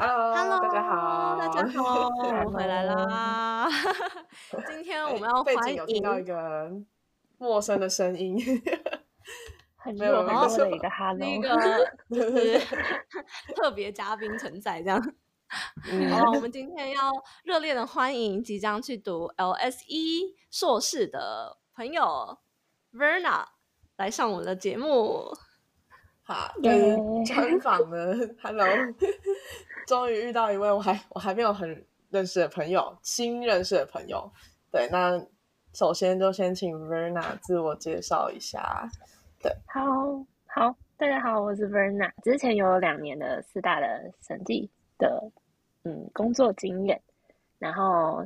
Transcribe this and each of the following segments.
Hello，大家好，大家好，我回来啦。今天我们要欢迎有听到一个陌生的声音，很热闹的一个 Hello，一个就是特别嘉宾存在这样。好，我们今天要热烈的欢迎即将去读 LSE 硕士的朋友 Verna 来上我们的节目。好，跟专访的 Hello。终于遇到一位我还 我还没有很认识的朋友，新认识的朋友。对，那首先就先请 Verna 自我介绍一下。对，好好，大家好，我是 Verna，之前有两年的四大的审计的嗯工作经验，然后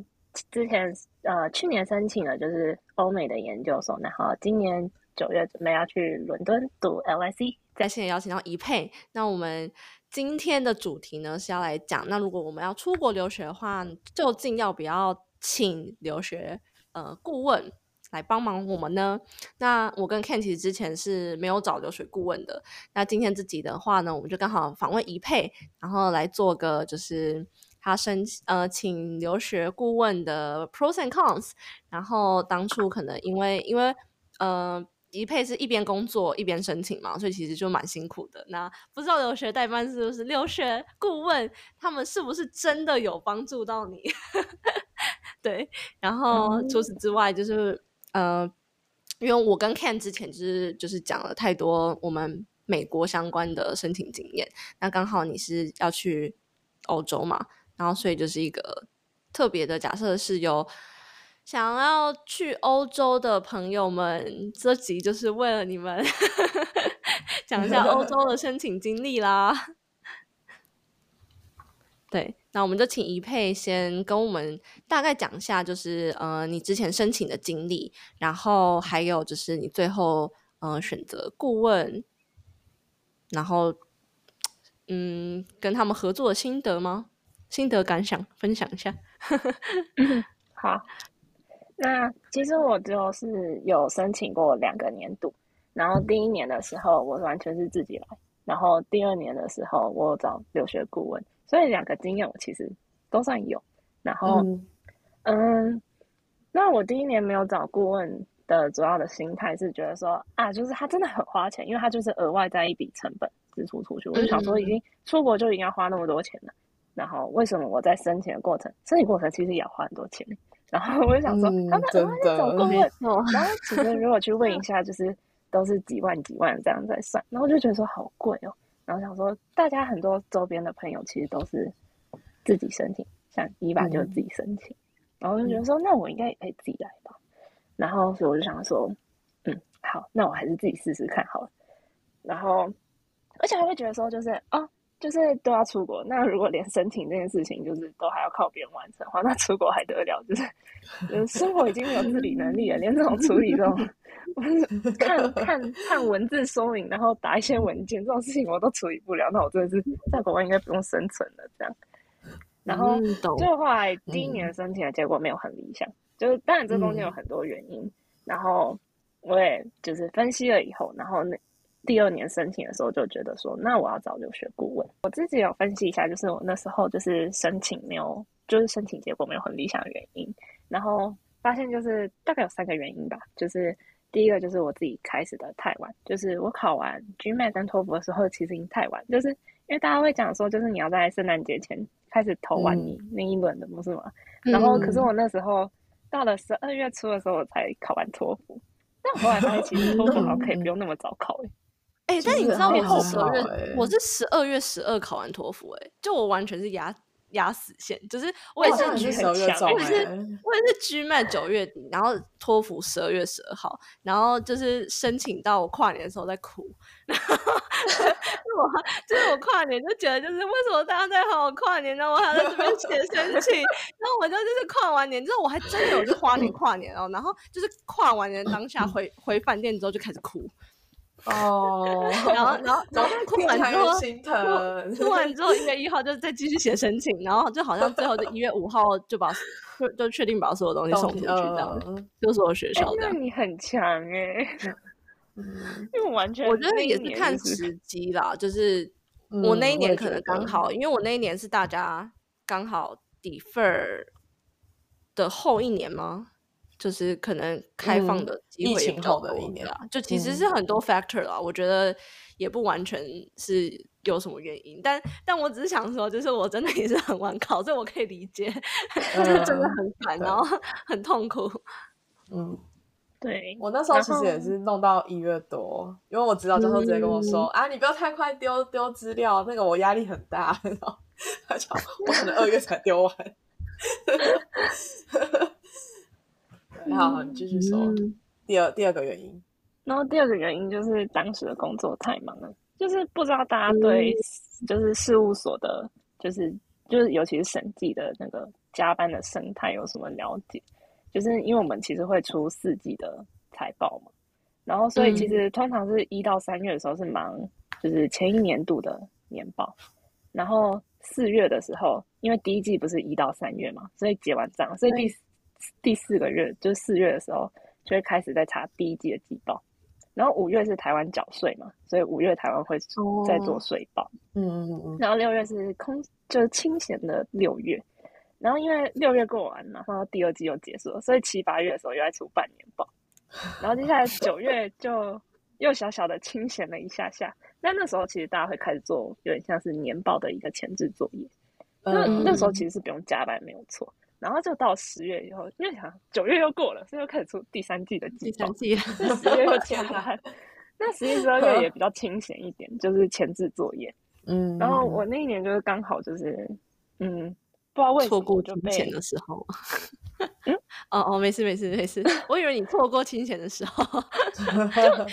之前呃去年申请了就是欧美的研究所，然后今年九月准备要去伦敦读 LSE，在线邀请到一佩，那我们。今天的主题呢是要来讲，那如果我们要出国留学的话，究竟要不要请留学呃顾问来帮忙我们呢？那我跟 Ken 其实之前是没有找留学顾问的。那今天自己的话呢，我们就刚好访问一佩，然后来做个就是他申呃请留学顾问的 pros and cons。然后当初可能因为因为呃。一配是一边工作一边申请嘛，所以其实就蛮辛苦的。那不知道留学代办是不是留学顾问，他们是不是真的有帮助到你？对。然后除此之外，就是呃，因为我跟 Ken 之前就是就是讲了太多我们美国相关的申请经验，那刚好你是要去欧洲嘛，然后所以就是一个特别的假设是有。想要去欧洲的朋友们，这集就是为了你们 讲一下欧洲的申请经历啦。对，那我们就请一佩先跟我们大概讲一下，就是呃，你之前申请的经历，然后还有就是你最后呃选择顾问，然后嗯，跟他们合作的心得吗？心得感想分享一下。好。那其实我就是有申请过两个年度，然后第一年的时候我完全是自己来，然后第二年的时候我找留学顾问，所以两个经验我其实都算有。然后，嗯，那我第一年没有找顾问的主要的心态是觉得说啊，就是他真的很花钱，因为他就是额外在一笔成本支出出去，我就想说已经出国就已经要花那么多钱了，然后为什么我在申请的过程，申请过程其实也要花很多钱。然后我就想说，他们额外在找顾问，然后其实如果去问一下，就是都是几万几万这样在算，然后就觉得说好贵哦。然后想说，大家很多周边的朋友其实都是自己申请，像伊娃就自己申请，然后就觉得说，那我应该也可以自己来吧。然后所以我就想说，嗯，好，那我还是自己试试看好了。然后而且还会觉得说，就是哦。就是都要出国，那如果连申请这件事情就是都还要靠别人完成的话，那出国还得了？就是，生活已经没有自理能力了，连这种处理这种看看看文字说明，然后打一些文件这种事情我都处理不了，那我真的是在国外应该不用生存了。这样，然后最后来第一年申请的结果没有很理想，就是当然这中间有很多原因，然后我也就是分析了以后，然后那。第二年申请的时候就觉得说，那我要找留学顾问。我自己有分析一下，就是我那时候就是申请没有，就是申请结果没有很理想的原因。然后发现就是大概有三个原因吧。就是第一个就是我自己开始的太晚，就是我考完 GMAT 跟托福的时候其实已经太晚，就是因为大家会讲说，就是你要在圣诞节前开始投完你那一轮的，不是吗？然后可是我那时候到了十二月初的时候我才考完托福，但我后来发现其实托福好像可以不用那么早考诶。哎，但你知道我是十二月，我是十二月十二考完托福，哎，就我完全是压压死线，就是我也是你是十二月中、我也是欸，我也是 GMAT 九月底，然后托福十二月十二号，然后就是申请到我跨年的时候在哭，然后 我就是我跨年就觉得就是为什么大家在喊我跨年，然后我还在这边写申请，然后我就就是跨完年之后，我还真的有去花年跨年哦，然后就是跨完年当下回回饭店之后就开始哭，哦，然后然后然后哭听完之后心疼，哭完之后一月一号就再继续写申请，然后就好像最后就一月五号就把就就确定把所有东西送出去这样，嗯就所有学哎校这样。那你很强哎，嗯因为我完全我觉得也是看时机啦，就是我嗯那一年可能刚好，因为我那一年是大家刚好 defer 的后一年吗？就是可能开放嗯的机疫会也比较情后的一年啊，就其实嗯是很多 factor 啦，我觉得也不完全是有什么原因，但但我只是想说，就是我真的也是很晚考，所以我可以理解，就是真的嗯很烦，然后很痛苦。嗯，对，我那时候其实也是弄到一月多，因为我知道教授直接跟我说、啊，你不要太快丢丢资料，那个我压力很大，然后他讲 我可能二月才丢完。对好，好你继续说。嗯。第二第二个原因，然后第二个原因就是当时的工作太忙了，就是不知道大家对就是事务所的，就是就是尤其是审计的那个加班的生态有什么了解？就是因为我们其实会出四季的财报嘛，然后所以其实通常是一到三月的时候是忙，就是前一年度的年报，然后四月的时候，因为第一季不是一到三月嘛，所以结完账，所以第第四个月就是四月的时候。就会开始在查第一季的季报，然后五月是台湾缴税嘛，所以五月台湾会在做税报，嗯嗯嗯然后六月是空就是清闲的六月，然后因为六月过完，然后第二季又结束了，所以七八月的时候又在出半年报，然后接下来九月就又小小的清闲了一下下，那那时候其实大家会开始做有点像是年报的一个前置作业，那嗯，那时候其实是不用加班没有错。然后就到十月以后，因为想九月又过了，所以又开始出第三季的季第三。季，十月又加 班，那十一、十二月也 比较清闲一点，就是前置作业。嗯，然后我那一年就是刚好就是，嗯，不知道为什么错过么我就被的时候。哦哦，没事没事没事，我以为你错过清闲的时候。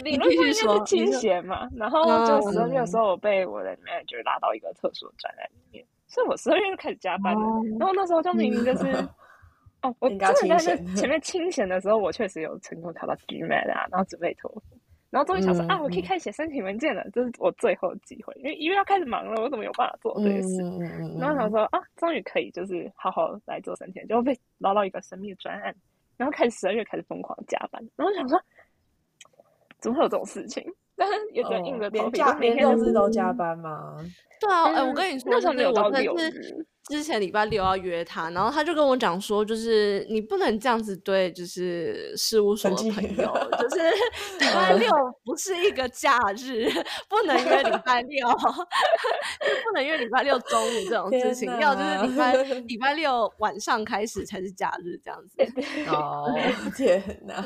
理论上是清闲嘛。然后就十二月的时候，我被我的 manager 拉到一个特殊的专栏里面，所以我十二月就开始加班了。然后那时候就明明就是。哦，我真的在清闲那前面清闲的时候，我确实有成功考到 GMAT 啊，然后准备托福，然后终于想说、嗯啊，我可以嗯开始写申请文件了，这是我最后的机会，因为一月要开始忙了，我怎么有办法做这些事？然后想说啊，终于可以就是好好来做申请，结果被捞到一个神秘的专案，然后开始十二月开始疯狂加班，然后想说怎么会有这种事情？但 是也只能硬着头皮，连六日都加班吗？对啊，哎、嗯我跟你说，那时候没有到就是我真六的是日，之前礼拜六要约他，然后他就跟我讲说，就是你不能这样子对，就是事务所的朋友，就是 礼拜六不是一个假日，不能约礼拜六，就不能约礼拜六中午这种事情，要就是礼拜礼拜六晚上开始才是假日这样子。哦，天哪！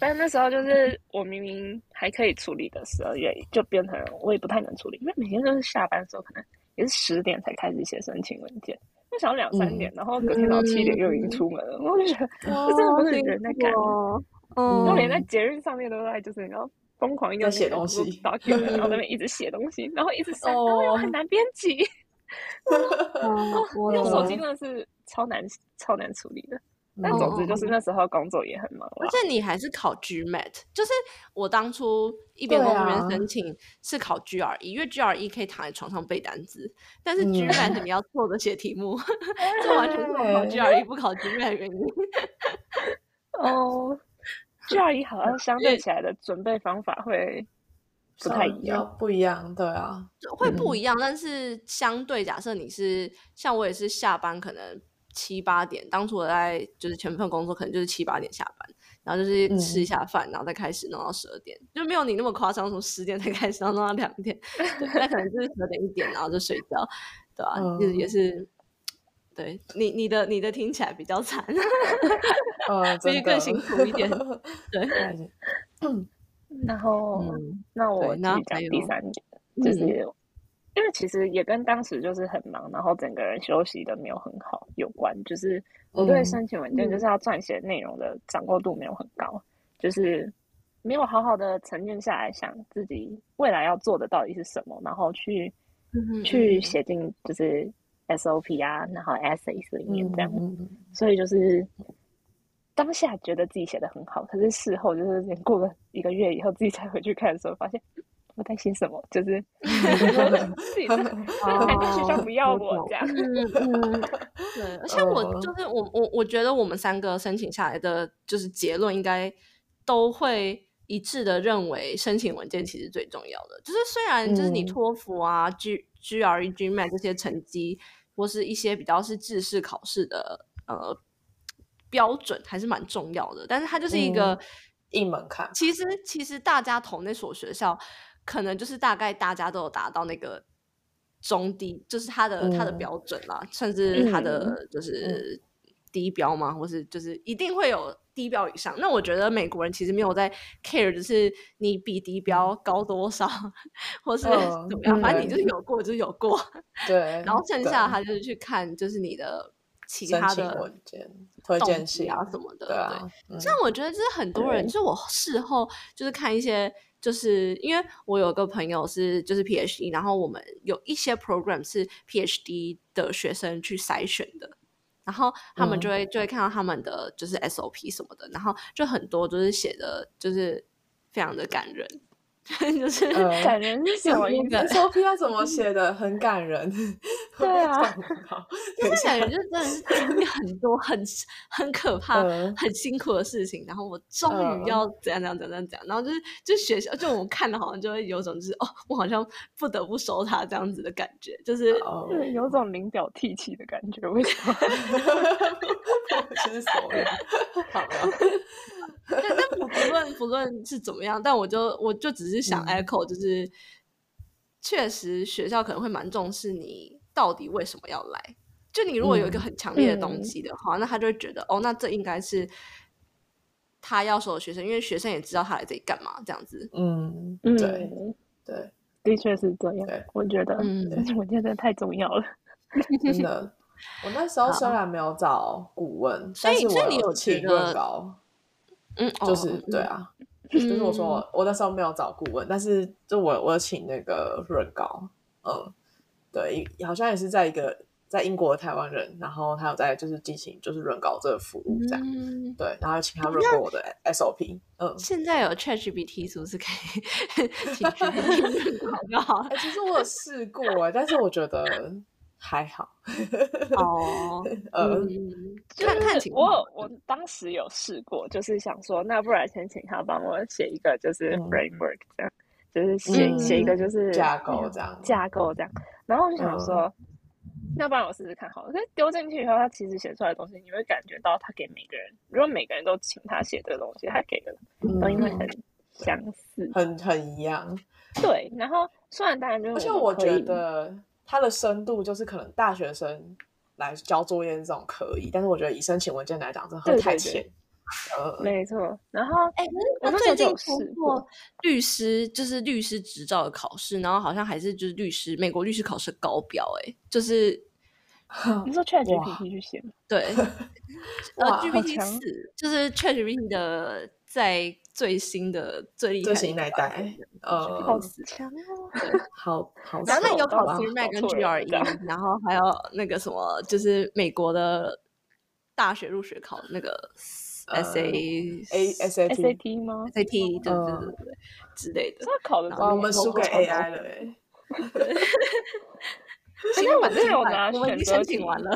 但那时候就是我明明还可以处理的十二月，就变成我也不太能处理，因为每天都是下班的时候，可能也是十点才开始写申请文件，就想要两三点，然后隔天早上七点又已经出门了，我就觉得这真的不是人在干的，哦，我嗯，连在节日上面都在就是你知道疯狂用在写东西 document，然后在那边一直写东西，然后一直删，哦然后又很难编辑，哦我用手机真的是超难超难处理的。但总之就是那时候工作也很忙啦，而且你还是考 GMAT，就是我当初一边对工作一边啊申请是考 GRE，因为 GRE 可以躺在床上背单词，但是嗯。GMAT 你要坐着写题目，这完全是我考 GRE 不考 GMAT 的原因。哦，GRE 好像相对起来的准备方法会 不太一样。不一样，对啊，会不一样，但是相对假设你是像我也是下班可能七八点，当初我在就是前份工作可能就是七八点下班，然后就是吃一下饭，然后再开始弄到十二点，就没有你那么夸张，从十点才开始，然后弄到两点，对，那可能就是十二点一点，然后就睡觉，对吧、嗯就是也是。对你，你的你的听起来比较惨，呃，比你真的更辛苦一点。对，然后，嗯，那我对那继续讲还有第三点，就是因为其实也跟当时就是很忙，然后整个人休息的没有很好有关。就是我对申请文件就是要撰写内容的掌握度没有很高，就是没有好好的沉淀下来想自己未来要做的到底是什么，然后去去写进就是 SOP 啊，然后 essays 里面这样。所以就是当下觉得自己写的很好，可是事后就是过了一个月以后，自己才回去看的时候，发现。我在写什么？就是自己在 学校不要我这样。对，而且我就是我我我觉得我们三个申请下来的就是结论，应该都会一致的认为，申请文件其实最重要的。就是虽然就是你托福啊、G GRE、GMAT 这些成绩，或是一些比较是制式考试的呃标准，还是蛮重要的。但是它就是一个一门槛。其实其实大家投那所学校。可能就是大概大家都有达到那个中低，就是他的他的标准啦，甚至他的就是低标嘛，或是就是一定会有低标以上。那我觉得美国人其实没有在 care，就是你比低标高多少，或是怎么样，反正你就是有过就是有过。对，然后剩下他就是去看就是你的其他的文件、推荐信啊什么的。对啊，像我觉得就是很多人，就是我事后就是看一些。就是因为我有个朋友是就是 PhD，然后我们有一些 program 是 PhD 的学生去筛选的，然后他们就会就会看到他们的就是 SOP 什么的，然后就很多就是写的就是非常的感人。就是感人是什么意思？SOP 要怎么写的？很感人。对啊，就是感觉就真的是经历很多很很可怕、很辛苦的事情，然后我终于要怎样怎样怎样怎样，然后就是就学校就我们看的好像就会有种就是哦，我好像不得不收他这样子的感觉，就是是有种临表涕泣的感觉。为什么？其实所谓好了。但但不不论不论是怎么样，但我就我就只是想 echo，就是确实学校可能会蛮重视你到底为什么要来。就你如果有一个很强烈的动机的话，那他就会觉得哦，那这应该是他要收的学生，因为学生也知道他来这里干嘛，这样子。嗯，对对，的确是这样。我觉得，嗯，我觉得太重要了，真的。我那时候虽然没有找顾问，所以所以你有请润高。嗯，就是对啊，就是我说我那时候没有找顾问，但是就我我请那个润高，嗯，对，好像也是在一个在英国的台湾人，然后他有在就是进行就是润稿这个服务这样，对，然后请他润过我的 SOP，嗯，现在有 ChatGPT 是不是可以 请？其实我有试过，但是我觉得。还好哦，嗯，看看情况。我我当时有试过，就是想说，那不然先请他帮我写一个，就是 framework 这样，就是写写一个就是架构这样，架构这样。然后我就想说，那不然我试试看好了。可是丢进去以后，他其实写出来的东西，你会感觉到他给每个人，如果每个人都请他写这个东西，他给的都因为很相似，很很一样。对，然后虽然当然就而且我觉得。它的深度就是可能大学生来交作业这种可以，但是我觉得以申请文件来讲，这很太浅。呃，没错。然后，哎，我最近通过律师，就是律师执照的考试，然后好像还是就是律师美国律师考试高标，哎，就是 你说 ChatGPT 去写吗？对，呃，GPT 四就是 ChatGPT 的在。最新的最厉害最新那一代，呃，好强哦！好好，然后那有考 C Mac 跟 GRE，然后还有那个什么，就是美国的大学入学考那个 S A A S A T T 吗？S A T 对对对对之类的。他考的，我们输给 A I 了 哎。其实我拿选择题完了，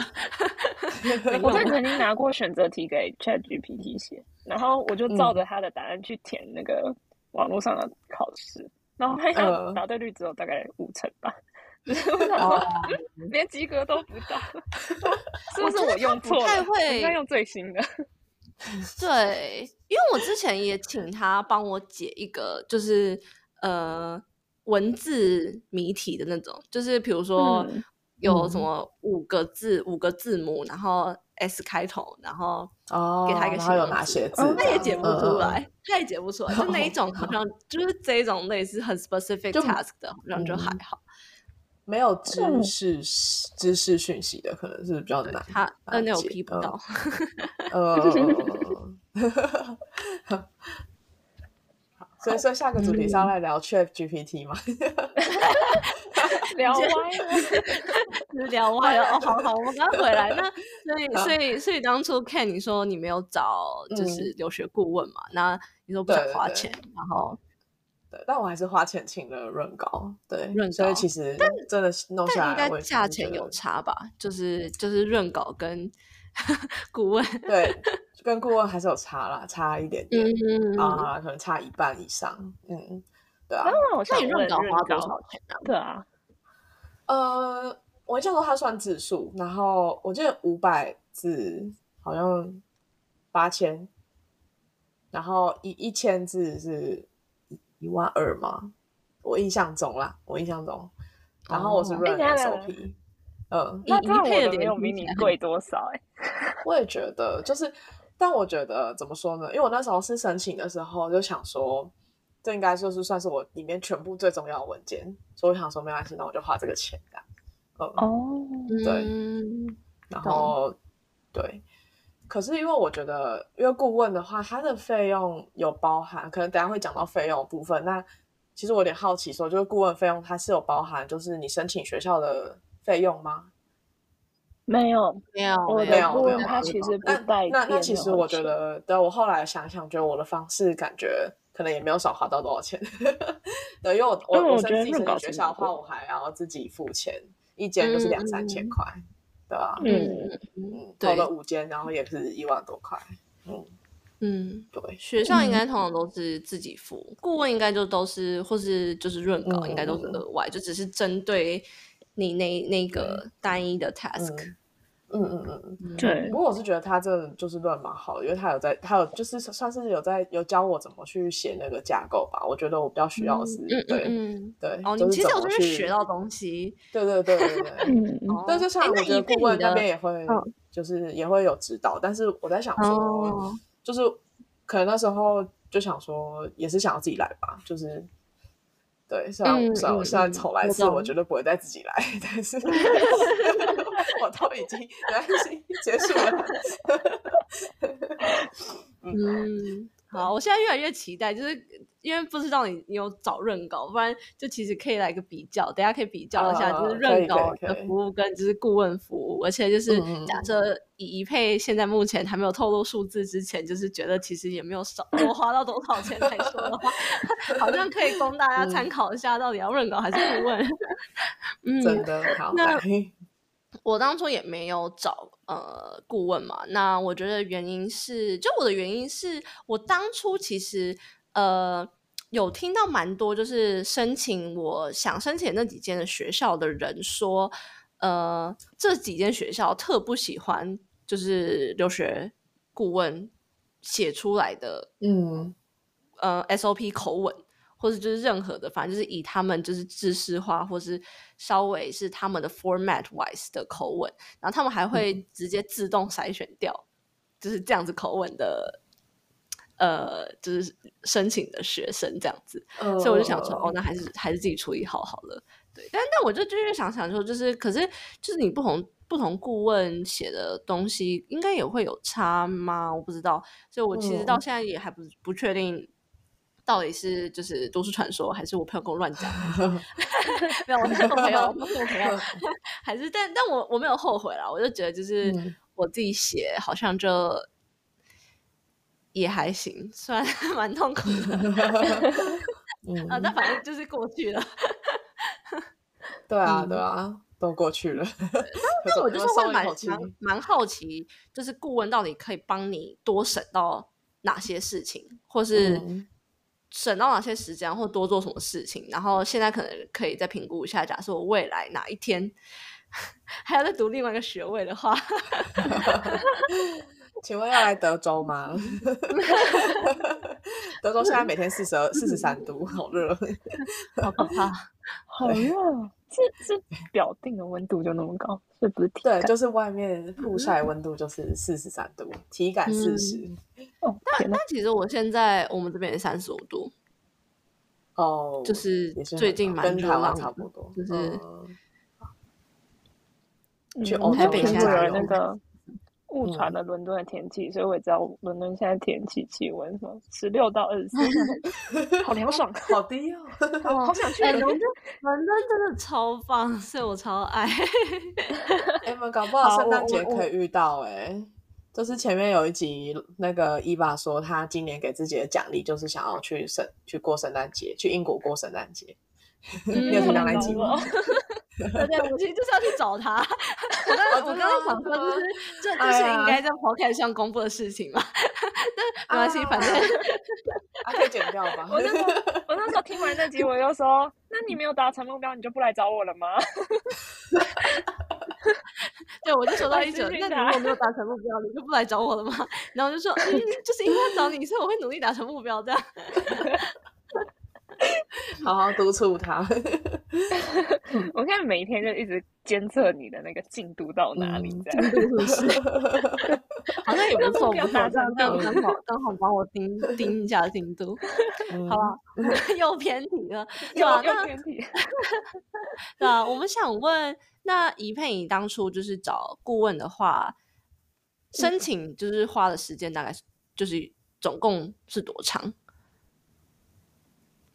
我曾经拿过选择题给 Chat GPT 写。然后我就照着他的答案去填那个网络上的考试，然后发现答对率只有大概五成吧，连及格都不到，是不是我用错了？应该用最新的。对，因为我之前也请他帮我解一个，就是呃文字谜题的那种，就是比如说有什么五个字五个字母，然后。S 开头，然后哦给他一个形容词，他也解不出来，他也解不出来，就那一种好像 就是这一种类似很 specific task 的，好像就还好。没有知识知识讯息的，可能是比较难。他难 NLP 不到。呃，好，所以说下个主题是要来聊 Chat GPT 吗？聊歪了，聊歪了哦，好好，我们刚回来。那所以 所以所以当初 Ken 你说你没有找就是留学顾问嘛？那你说不想花钱，然后对，但我还是花钱请了润稿，对，润所以其实真的是弄下来，应该价钱有差吧？就是就是润稿跟顾问，对，跟顾问还是有差啦，差一点点啊，可能差一半以上，嗯，对啊。那你润稿花多少钱啊？对啊。呃，我记得说他算字数，然后我记得五百字好像八千，然后一一千字是一一万二嘛？我印象中啦，我印象中，然后我是润 SOP，嗯，那一配的没有比你贵多少？哎，我也觉得，就是，但我觉得怎么说呢？因为我那时候是申请的时候就想说。这应该就是算是我里面全部最重要的文件，所以我想说没关系，那我就花这个钱这样。哦，对，然后对，可是因为我觉得，因为顾问的话，他的费用有包含，可能等下会讲到费用部分。那其实我有点好奇，说就是顾问费用，它是有包含，就是你申请学校的费用吗？没有，没有，没有，没有。他其实不带。那那其实我觉得，对我后来想想，觉得我的方式感觉。可能也没有少花到多少钱，对，因为我我我申请学校的话，我还要自己付钱，一间就是两三千块，对吧？嗯嗯，投了五间，然后也是一万多块，嗯嗯，对，学校应该通常都是自己付，顾问应该就都是，或是就是润稿，应该都是额外，就只是针对你那那个单一的 task。嗯嗯嗯嗯，对。不过我是觉得他这就是乱蛮好，因为他有在，他有就是算是有在有教我怎么去写那个架构吧。我觉得我比较需要的是，对对。哦，你其实有去学到东西。对对对对对。嗯。对，就像我觉得顾问那边也会，就是也会有指导。但是我在想说，就是可能那时候就想说，也是想要自己来吧，就是。对，虽然虽然我现在丑来次，我绝对不会再自己来，但是 我都已经没关系，结束了。嗯，好，我现在越来越期待，就是因为不知道你你有找润稿，不然就其实可以来个比较，等下可以比较一下，就是润稿的服务跟就是顾问服务，而且就是假设以一配现在目前还没有透露数字之前，就是觉得其实也没有少多花到多少钱来说的话，好像可以供大家参考一下，到底要润稿还是顾问？嗯，真的好。那我当初也没有找。呃，顾问嘛，那我觉得原因是，就我的原因是我当初其实呃有听到蛮多，就是申请我想申请那几间的学校的人说，呃，这几间学校特不喜欢就是留学顾问写出来的，嗯，呃，SOP 口吻。或者就是任何的，反正就是以他们就是知识化，或是稍微是他们的 format wise 的口吻，然后他们还会直接自动筛选掉，就是这样子口吻的，呃，就是申请的学生这样子。所以我就想说，哦，那还是还是自己处理好好了。对，但但我就就是想想说，就是可是就是你不同不同顾问写的东西，应该也会有差吗？我不知道，所以我其实到现在也还不不确定。到底是就是都市传说，还是我朋友跟我乱讲？没有，我是我朋友，我朋友，还是但但我我没有后悔啦，我就觉得就是我自己写好像就也还行，虽然蛮痛苦的，啊，但反正就是过去了。对啊，对啊，都过去了。但我就是会蛮蛮蛮好奇，就是顾问到底可以帮你多省到哪些事情，或是。省到哪些时间，或多做什么事情，然后现在可能可以再评估一下。假设我未来哪一天 还要再读另外一个学位的话，请问要来德州吗？德州现在每天四十二、四十三度，好热，好可怕，好热。是是表定的温度就那么高，是不是？对，就是外面曝晒温度就是四十三度，体感四十。但但其实我现在我们这边也三十五度，哦，就是最近蛮热浪，差不多，就是去欧台北听说有洲加油那个误传嗯了伦敦的天气，所以我也知道伦敦现在天气气温什么十六到二十四，好凉爽，好低哦。好好想去哎、伦敦伦敦真的超棒，所以我超爱。哎，你们搞不好好圣诞节可以遇到哎、就是前面有一集，那个伊娃说他今年给自己的奖励就是想要去圣去过圣诞节，去英国过圣诞节。你有听到那一集吗？对对，我其实就是要去找他。我刚我刚刚想说，就是这这是应该在 podcast 上公布的事情嘛？但没关系，反正啊，可以剪掉吧。我那时候 我那时候听完那集，我就说：“那你没有达成目标，你就不来找我了吗 对我就收到一种。那如果没有达成目标，你就不来找我了吗？然后我就说，嗯，就是因为要找你，所以我会努力达成目标。这样，好好督促他。”我现在每一天就一直监测你的那个进度到哪里，嗯这样。是不是？好像也不错，目标不错，达成这样这样到刚好刚好帮我盯盯一下进度，嗯好吧？又偏题了，对又吧？又偏题。对啊，我们想问，那怡佩，你当初就是找顾问的话，申请就是花的时间大概是就是总共是多长？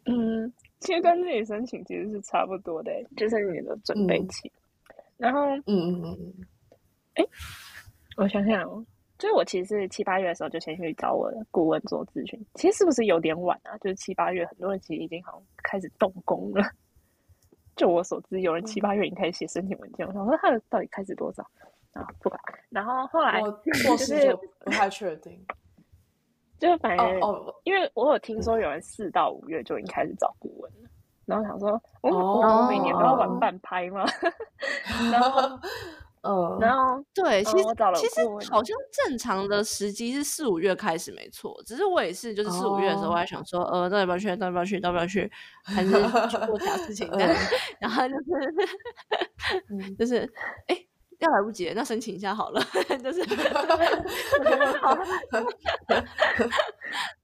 嗯，其实跟自己申请其实是差不多的，就是你的准备嗯期。然后嗯嗯嗯我想想哦，就是我其实是七八月的时候就先去找我的顾问做咨询，其实是不是有点晚啊？就是七八月，很多人其实已经好像开始动工了。就我所知，有人七八月已经开始写申请文件。我想说他的到底开始多少啊？不管。然后后来我是不太确定。就反正哦哦，因为我有听说有人四到五月就已经开始找顾问了，然后想说，我、我哦每年都要玩半拍吗？然后，嗯，然后对，其实、嗯我找了其实好像正常的时机是四五月开始，没错。只是我也是，就是四五月的时候，哦我还想说，呃，到底要不要去？到底要不要去？到底要不要去？还是去做其他事情？这样，然后就是嗯就是，哎、要来不及了，那申请一下好了。就是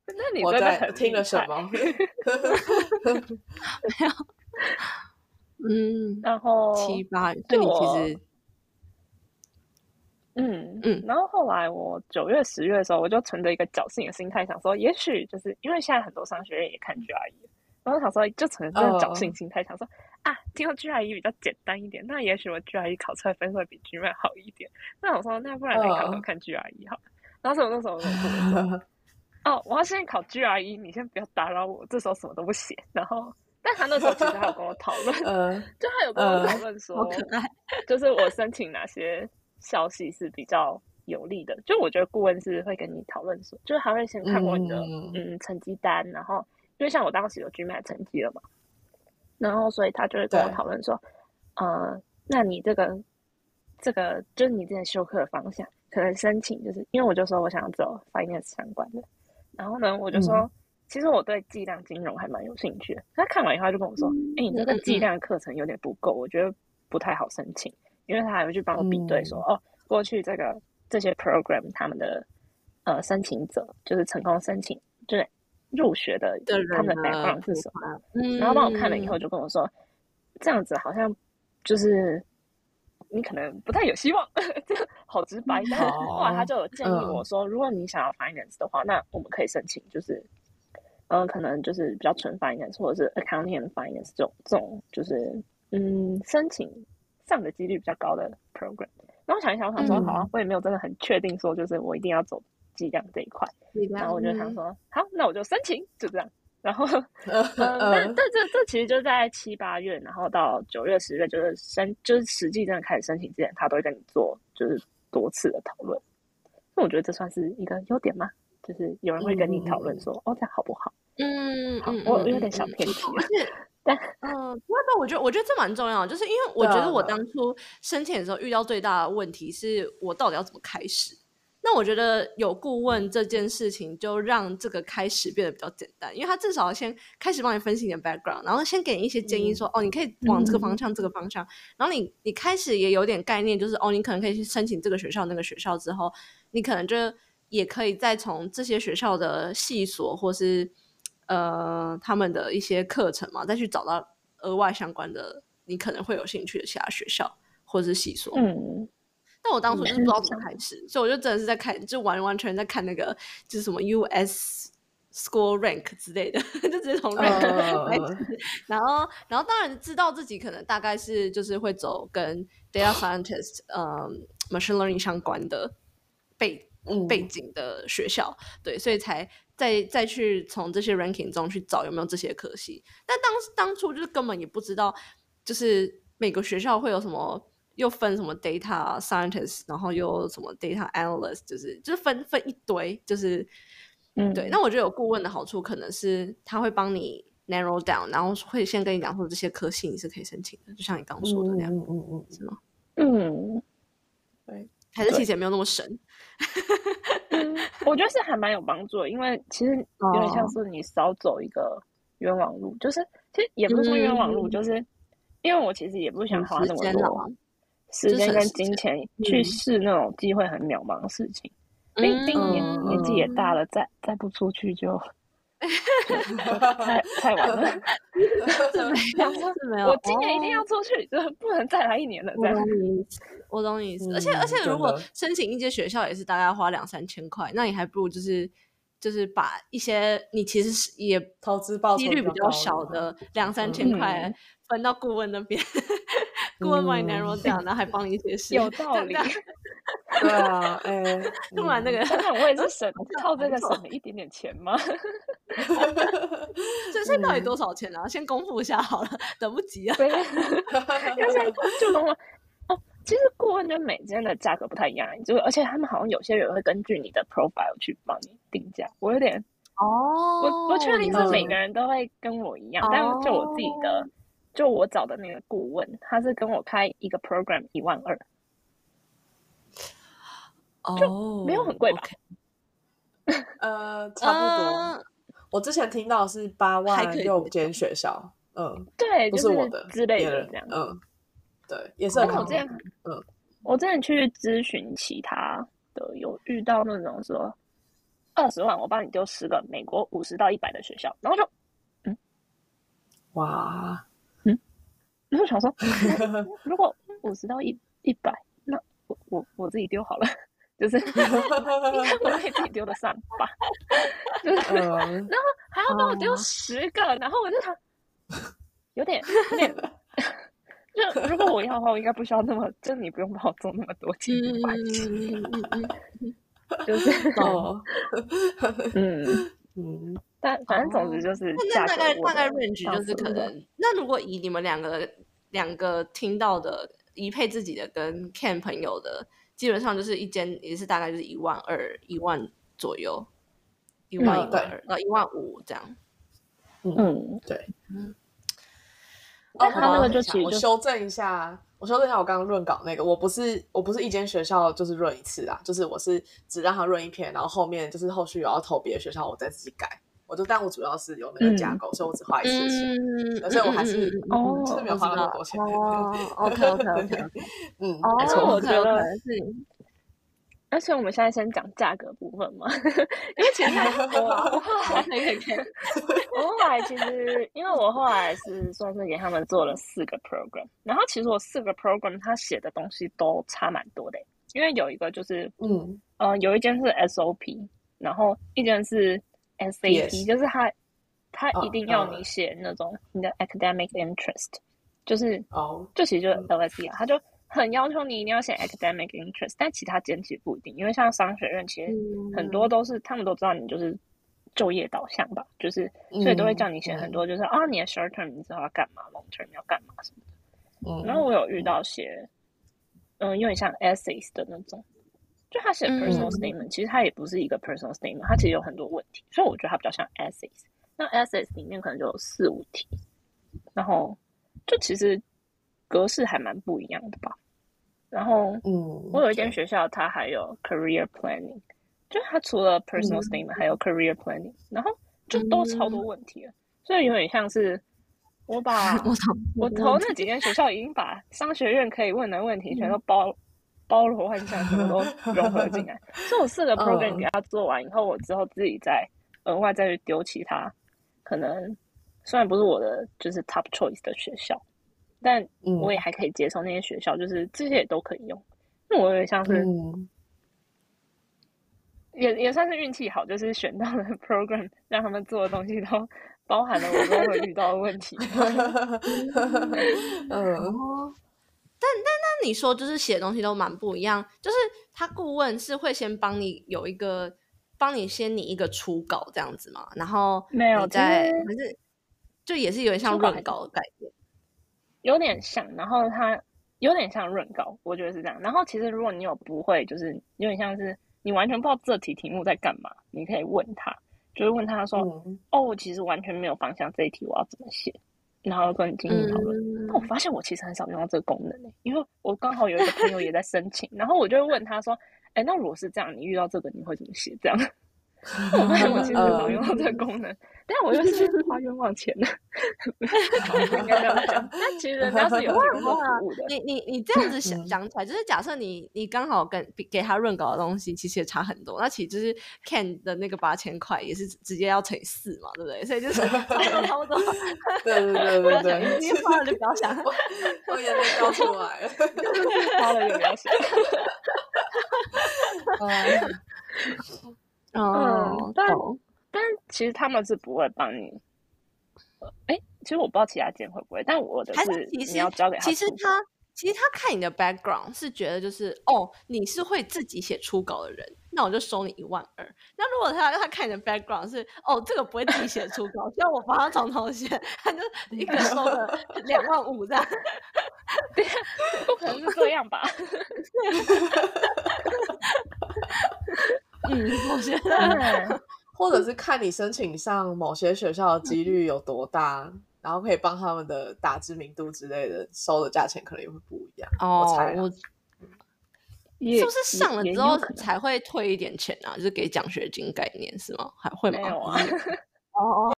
那你我在听了什么？没有？嗯，然后七八对，你其实嗯嗯然后后来我九月、十月的时候，我就存着一个侥幸的心态，想说，也许就是因为现在很多商学院也看 GRE，然后想说，就存着这个侥幸心态，想说啊，听说 GRE 比较简单一点，那也许我 GRE 考出来分数会比 GMAT 好一点。那我说，那不然来考考嗯看 GRE 好了。然后我那时候 哦，我要先考 GRE，你先不要打扰我，这时候什么都不写。然后，但他那时候其实还有跟我讨论，嗯就他有跟我嗯讨论说。就是我申请哪些消息是比较有利的。就我觉得顾问是会跟你讨论说，就是他会先看过你的嗯嗯成绩单，然后因为像我当时有 GMAT 成绩了嘛，然后所以他就会跟我讨论说，呃，那你这个这个就是你之前修课的方向，可能申请就是因为我就说我想要走 finance 相关的，然后呢，我就说。嗯其实我对计量金融还蛮有兴趣的。他看完以后他就跟我说：“哎、你这个计量课程有点不够，我觉得不太好申请。”因为他还会去帮我比对说：“嗯哦，过去这个这些 program 他们的呃申请者就是成功申请就是入学的的他们的 background 是什么。”嗯，然后帮我看了以后，就跟我说，这样子好像就是你可能不太有希望，这好直白。但是后来他就有建议我说，如果你想要 finance 的话，那我们可以申请，就是嗯，可能就是比较纯 finance 或者是 accounting and finance 这种这种就是嗯申请上的几率比较高的 program。然后想一想，我想说，嗯好啊，我也没有真的很确定说，就是我一定要走计量这一块。然然后我就想，说，好，那我就申请，就这样。然后 但嗯但这这其实就在七八月，然后到九月、十月，就是申就是实际真的开始申请之前，他都会跟你做就是多次的讨论。那我觉得这算是一个优点吗？就是有人会跟你讨论说，哦，这样好不好？嗯我有点小嗯偏题了但嗯，不会不会，我觉得我觉得这蛮重要的，就是因为我觉得我当初申请的时候遇到最大的问题是我到底要怎么开始。那我觉得有顾问这件事情，就让这个开始变得比较简单，因为他至少先开始帮你分析你的 background，然后先给你一些建议说，哦，你可以往这个方向、这个方向，然后你你开始也有点概念，就是哦，你可能可以去申请这个学校、那个学校之后，你可能就也可以再从这些学校的系所或是呃他们的一些课程嘛，再去找到额外相关的你可能会有兴趣的其他学校，或者是系所。嗯，但我当初就是不知道怎么嗯开始，所以我就真的是在看，就完完全在看那个就是什么 US School Rank 之类的，就直接从 rank。然后，然后当然知道自己可能大概是就是会走跟 data scientist、嗯 machine learning 相关的背 嗯背景的学校，对，所以才再再去从这些 ranking 中去找有没有这些科系。但当当初就是根本也不知道，就是每个学校会有什么。又分什么 data scientist，然后又什么 data analyst，就是就是分分一堆，就是嗯对。那我觉得有顾问的好处，可能是他会帮你 narrow down，然后会先跟你讲说这些科系你是可以申请的，就像你刚刚说的那样，嗯嗯嗯是吗？嗯对还是其实也没有那么神？嗯，我觉得是还蛮有帮助的，因为其实 有点像哦是你少走一个冤枉路，就是其实也不是说冤枉路，嗯就是因为我其实也不想嗯花那么多时间跟金钱嗯去试那种机会很渺茫的事情。毕竟年嗯年纪也大了，再再不出去就就 太太晚了。是没有，是没有。我今年一定哦要出去，就不能再来一年了。这我样懂你意思，我懂你意思。而且而嗯且，如果申请一间学校也是大概要花两三千块，那你还不如就是就是把一些你其实是也投资报酬几率比较小的的两三千块嗯 分到顾问那边，顾问帮你嗯 narrow down，然后还帮你一些事，有道理这样对啊，哎，不然那个，我也是省靠这个省了一点点钱吗？这现在到底多少钱啊？先公布一下好了，等不及啊。就跟我哦，其实顾问跟每间的价格不太一样，就而且他们好像有些人会根据你的 profile 去帮你定价。我有点哦我不确定是嗯每个人都会跟我一样，但就我自己的，就我找的那个顾问，他是跟我开一个 program 一万二，哦，没有很贵吧？呃，差不多。嗯我之前听到是八万六间学校，嗯，对，不就是我的，之类的这样。嗯，对，也是很我之前，嗯，我之前去咨询其他的，有遇到那种说二十万我帮你丢十个美国五十到一百的学校，然后就嗯哇，嗯然后想说，如果五十到一一百，那我我我自己丢好了，就是应 该我可以自己丢得上吧，就是嗯，还要帮我丢哦十个，然后我就想，有点有点，就 如果我要的话，我应该不需要那么，就是你不用帮我做那么多钱，嗯白痴，就是哦，嗯，嗯，但反正总之就是那大概大概 range 就是可能，那如果以你们两个两个听到的一配自己的跟 Ken 朋友的，基本上就是一间也是大概就是一万二一万左右，一万嗯一万二到一万五这样。嗯，对。嗯哦，他那个就我其我修正一下，我修正一下我刚刚润稿那个，我不是我不是一间学校就是润一次啊，就是我是只让他润一篇，然后后面就是后续有要投别的学校，我再自己改。我就但我主要是有那个架构，所以我只花一次钱，嗯所以我还是哦嗯就是没有花那么多钱。哦，OK OK OK，嗯，哦，我觉得是而且我们现在先讲价格部分嘛，因为其实 我我后来可以可以可以，我后来其实，因为我后来是算是给他们做了四个 program，然后其实我四个 program 他写的东西都差蛮多的，因为有一个就是嗯呃有一间是 SOP，然后一间是 SAP，、就是他他哦一定要嗯。你写那种你的 academic interest，就是哦，就其实就是嗯 LSE 啊，他就很要求你一定要写 academic interest，但其他间其实不一定，因为像商学院其实嗯。很多都是他们都知道你就是就业导向吧，就是所以都会叫你写很多，就是啊你的 short term 你知道要干嘛，long term 要干嘛什么嗯，的。然后我有遇到写，嗯，有点像 essays 的那种，就他写 personal 嗯 statement，、其实他也不是一个 personal statement，他其实有很多问题，所以我觉得他比较像 essays。那 essays 里面可能就有四五题，然后就其实格式还蛮不一样的吧。然后嗯，我有一间学校，它还有 career planning，就它除了 personal 嗯。statement，、还有 career planning，然后就都超多问题了，所以有点像是我把 我操，我投那几间学校已经把商学院可以问的问题全都包包罗万象，什么都融合进来。所以我四个 program 嗯。给他做完以后，我之后自己再额外再去丢其他，可能虽然不是我的就是 top choice 的学校，但嗯我也还可以接受那些学校，就是这些也都可以用。那我有点像是，嗯也也算是运气好，就是选到了 program，让他们做的东西都包含了我都会遇到的问题。但但那你说就是写的东西都蛮不一样，就是他顾问是会先帮你有一个，帮你先拟一个初稿这样子嘛，然后没有你再还是就也是有点像初稿润稿的概念。有点像，然后它有点像润稿，我觉得是这样。然后其实如果你有不会，就是有点像是你完全不知道这题题目在干嘛，你可以问他，就是问他说：“嗯哦，我其实完全没有方向，这一题我要怎么写？”然后跟你进行讨论。但我嗯，发现我其实很少用到这个功能诶、因为我刚好有一个朋友也在申请，然后我就会问他说：“哎，那如果是这样，你遇到这个你会怎么写？”这样，我发现我其实很少用到这个功能，但我又是 花冤枉钱的，应该这样讲。但其实人家是有提供这个服务的，你你你这样子想嗯讲起来，就是假设你你刚好跟给给他润稿的东西，其实也差很多。那其实就是 Ken 的那个八千块也是直接要乘以四嘛，对不对？所以就是差不多差不多。对对对对对，你花了就不要想。我眼泪掉出来了。花了就不要写。嗯哦，但懂但其实他们是不会帮你。哎、其实我不知道其他间会不会，但我的还是你要交给他其实他其实他看你的 background 是觉得就是哦，你是会自己写初稿的人，那我就收你一万二。那如果他他看你的 background 是哦，这个不会自己写初稿，需要我帮他从头写，他就一个收了 两万五这样。不可能是这样吧？嗯，我觉得或者是看你申请上某些学校的几率有多大，然后可以帮他们的打知名度之类的，收的价钱可能也会不一样。哦我猜，我是不是上了之后才会退一点钱啊？就是给奖学金概念是吗？还会吗？没有啊？哦 哦，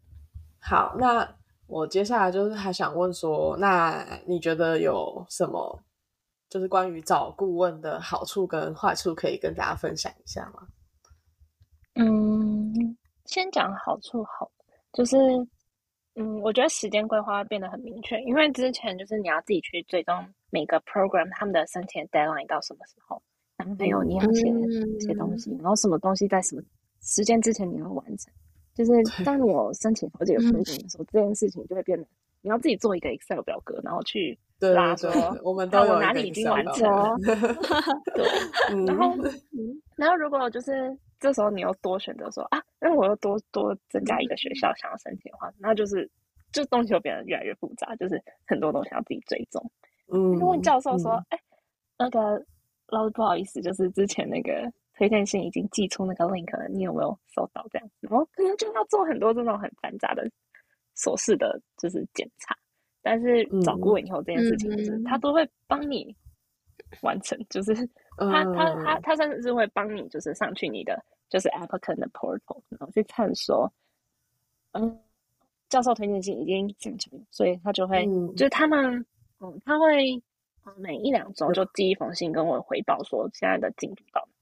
好，那我接下来就是还想问说，那你觉得有什么就是关于找顾问的好处跟坏处，可以跟大家分享一下吗？嗯，先讲好处好，就是嗯，我觉得时间规划会变得很明确，因为之前就是你要自己去追踪每个 program 他们的申请 deadline 到什么时候，还有你要写嗯写东西，然后什么东西在什么时间之前你要完成。就是当你有申请好几个嗯 program 的时候，这件事情就会变得你要自己做一个 Excel 表格，然后去对拉说对对，我们啊都有哪里已经完成了 对，嗯然后，然后如果就是这时候你又多选择说啊，那我又多多增加一个学校想要申请的话，那就是就东西就变得越来越复杂，就是很多东西要自己追踪。嗯，就问教授说嗯，哎、那个老师不好意思，就是之前那个推荐信已经寄出那个 link 了，你有没有收到？这样子，然后可能就要做很多这种很繁杂的琐事的，就是检查。但是找顾问以后，这件事情就是嗯。他都会帮你完成，就是他他他嗯他甚至是会帮你，就是上去你的就是 applicant 的 portal，然后去看说，嗯，教授推荐信已经进去了，所以他就会，嗯。就是他们，嗯，他会嗯每一两周就寄一封信跟我回报说现在的进度到哪，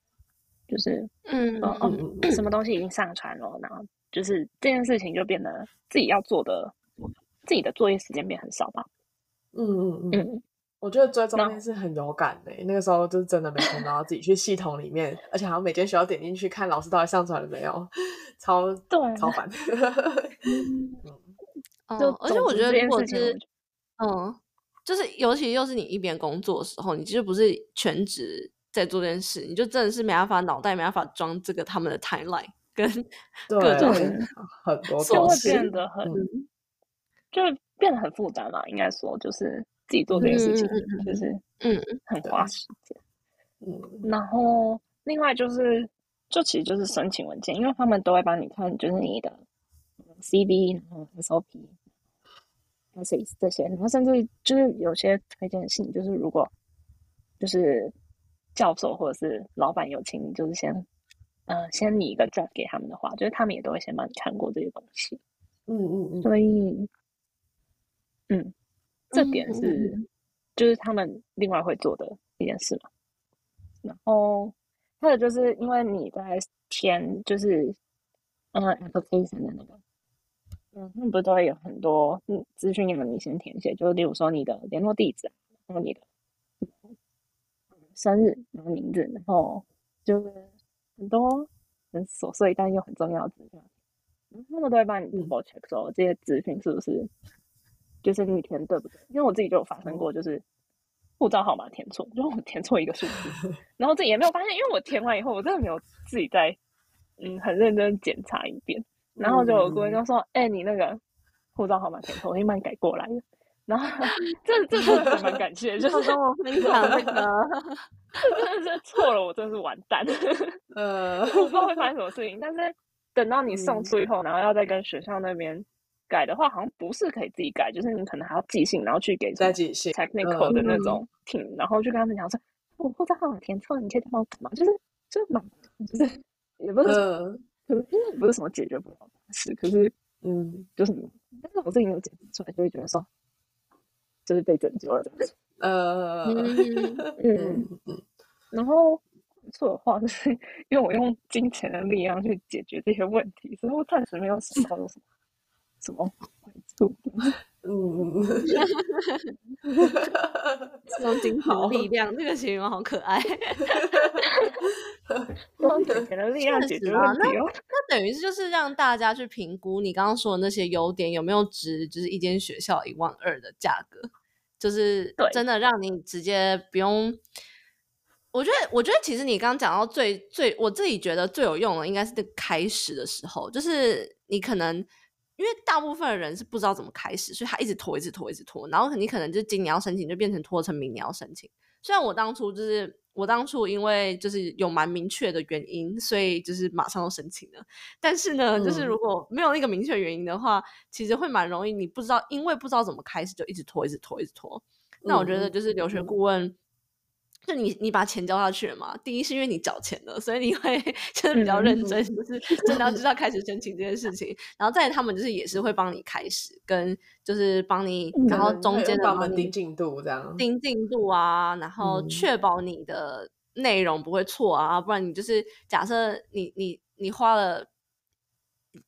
就是嗯说哦嗯嗯。什么东西已经上传了，然后就是这件事情就变得自己要做的，自己的作业时间变很少吧，嗯嗯嗯，嗯。我觉得追踪那这件事很有感的、那个时候就是真的每天都要自己去系统里面，而且还要每间学校点进去看老师到底上传了没有，超对超烦。哦就而且我觉得如果是嗯，就是尤其又是你一边工作的时候，你其实不是全职在做这件事，你就真的是没办法脑袋没办法装这个他们的 timeline 跟各对，种很多就会东西变得很，嗯就会变得很复杂嘛。应该说，就是自己做这件事情，嗯嗯嗯就是嗯很花时间。嗯然后另外就是，就其实就是申请文件，因为他们都会帮你看，就是你的嗯 CV，然后 SOP、essays 这些，然后甚至就是有些推荐信，就是如果就是教授或者是老板有请你，就是先呃先拟一个 draft 给他们的话，就是他们也都会先帮你看过这些东西。嗯嗯嗯，所以，嗯，这点嗯是就是他们另外会做的一件事嘛。然后还有就是因为你在填就是嗯 application 的那个嗯，那不都会有很多嗯资讯让你先填写，就例如说你的联络地址，然后你的生日，然后名字，然后就是很多很琐碎但又很重要的资讯，嗯，他们都会帮你 double check 说这些资讯是不是就是你填对不对？因为我自己就有发生过，就是护照号码填错，就我填错一个数字，然后自己也没有发现，因为我填完以后，我真的没有自己在嗯很认真检查一遍。然后就有顾问就说：“哎，你那个护照号码填错，我先帮你改过来了。”然后这这真的蛮感谢，就是跟我分享这个，真的是错了，我真的是完蛋。呃，我不知道会发生什么事情，但是等到你送出以后，然后要再跟学校那边改的话，好像不是可以自己改，就是你可能还要寄信，然后去给再寄信 technical 的那种 team，然后去跟他们讲说：“我护照号码填错，你可以帮我改吗？”就是就蛮就是也不是。可能因为不是什么解决不了的事，可是嗯，就是但是我自己有解释出来，就会觉得说，就是被拯救了。呃，嗯嗯嗯。然后错的话，就是 因为我用金钱的力量去解决这些问题，所以我暂时没有想到有什么什么坏处。嗯，用金钱力量，这个形容好可爱。用金钱的力量解决问题哦。那等于是就是让大家去评估你刚刚说的那些优点有没有值，就是一间学校一万二的价格，就是真的让你直接不用。我觉得，我觉得其实你刚刚讲到最最，我自己觉得最有用的应该是开始的时候，就是你可能。因为大部分的人是不知道怎么开始，所以他一直拖，一直拖，一直拖，然后你可能就今年要申请，就变成拖成明年要申请。虽然我当初就是我当初因为就是有蛮明确的原因，所以就是马上要申请了。但是呢，就是如果没有那个明确原因的话，其实会蛮容易，你不知道，因为不知道怎么开始，就一直拖，一直拖，一直拖。那我觉得就是留学顾问。就你，你把钱交下去了嘛？第一是因为你缴钱了，所以你会 就是比较认真，就是真的要知道 开始申请这件事情。然后再他们就是也是会帮你开始，跟就是帮你，然后中间的帮忙盯进度这样，盯进度啊，然后确保你的内容不会错啊，不然你就是假设你你你花了。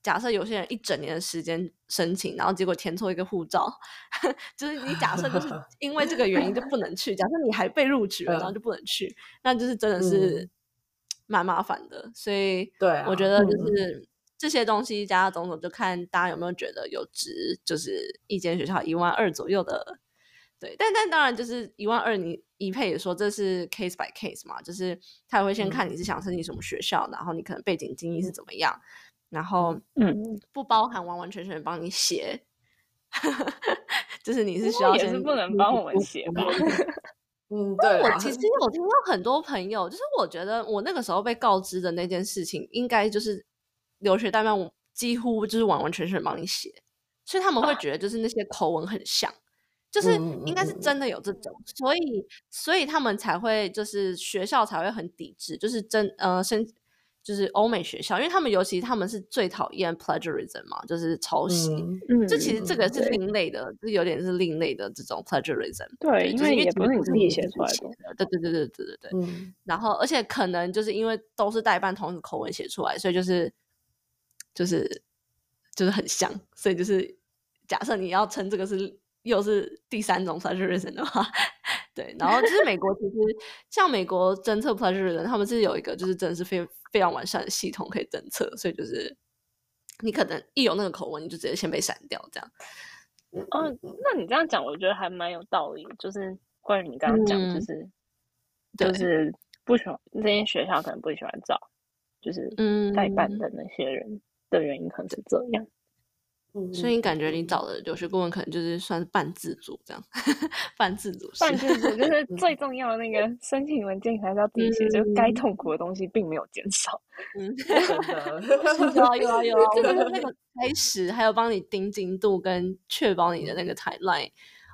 假设有些人一整年的时间申请，然后结果填错一个护照，就是你假设就是 因为这个原因就不能去。假设你还被录取了，然后就不能去，那就是真的是 蛮麻烦的。所以，对，我觉得就是这些东西加加总总，就看大家有没有觉得有值，就是一间学校一万二左右的。对，但但当然就是一万二，你一配也说这是 case by case 嘛，就是他也会先看你是想申请什么学校，然后你可能背景经历是怎么样。然后，嗯，不包含完完全全帮你写，就是你是需要也是不能帮我们写吧？嗯，对。我其实有听到很多朋友，就是我觉得我那个时候被告知的那件事情，应该就是留学代办几乎就是完完全全帮你写，所以他们会觉得就是那些口吻很像，就是应该是真的有这种，所以所以他们才会就是学校才会很抵制，就是真呃申。就是欧美学校，因为他们尤其他们是最讨厌 plagiarism 嘛，就是抄袭。嗯，这其实这个是另类的，这有点是另类的这种 plagiarism。对，因为也不是你自己写出来的。对对对对对对对。嗯。然后，而且可能就是因为都是代办同一个口吻写出来，所以就是就是就是很像，所以就是假设你要称这个是又是第三种 plagiarism 的话。对，然后就是美国，其实像美国侦测 pleasure 人，他们是有一个就是真的是非非常完善的系统可以侦测，所以就是你可能一有那个口吻，你就直接先被删掉这样。哦，那你这样讲，我觉得还蛮有道理。就是关于你刚刚讲，就是就是不喜欢这些学校可能不喜欢找就是代办的那些人的原因，可能是这样。所以你感觉你找的留学顾问可能就是算是半自主这样，半自主，半自主就是。最重要的那个申请文件还是要自己写，就该痛苦的东西并没有减少。嗯，真的有啊有啊有啊，就是那个 开始还有帮你盯进度跟确保你的那个 timeline，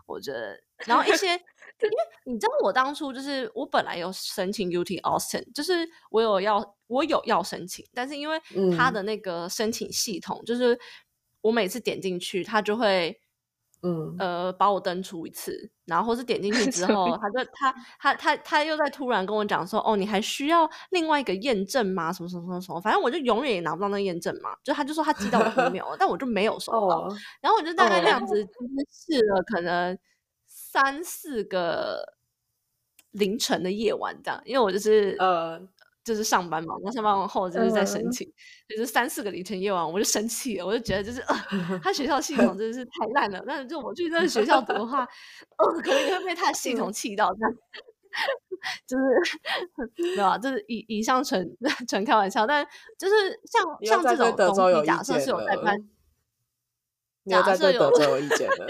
我觉得，然后一些，因为你知道我当初就是我本来有申请 UT Austin，就是我有要我有要申请，但是因为他的那个申请系统就是。我每次点进去，他就会 嗯，呃，把我登出一次，然后或是点进去之 后，他就他他他他又在突然跟我讲说，哦，你还需要另外一个验证吗？什么什么什么什么，反正我就永远也拿不到那个验证嘛。就他就说他寄到我 email 了，但我就没有收到。哦，然后我就大概哦这样子就是试了可能三四个凌晨的夜晚这样，因为我就是呃，就是上班嘛，然后上班完后就是在申嗯请，就是三四个凌晨夜晚，我就生气了，我就觉得就是呃，他学校系统真的是太烂了。但是就我去那个学校读的话，呃，可能会被他的系统气到这样。就是没有啊，就是以以上纯 纯开玩笑，但就是像像这种东西，假设是有在假设有对德州有意见了，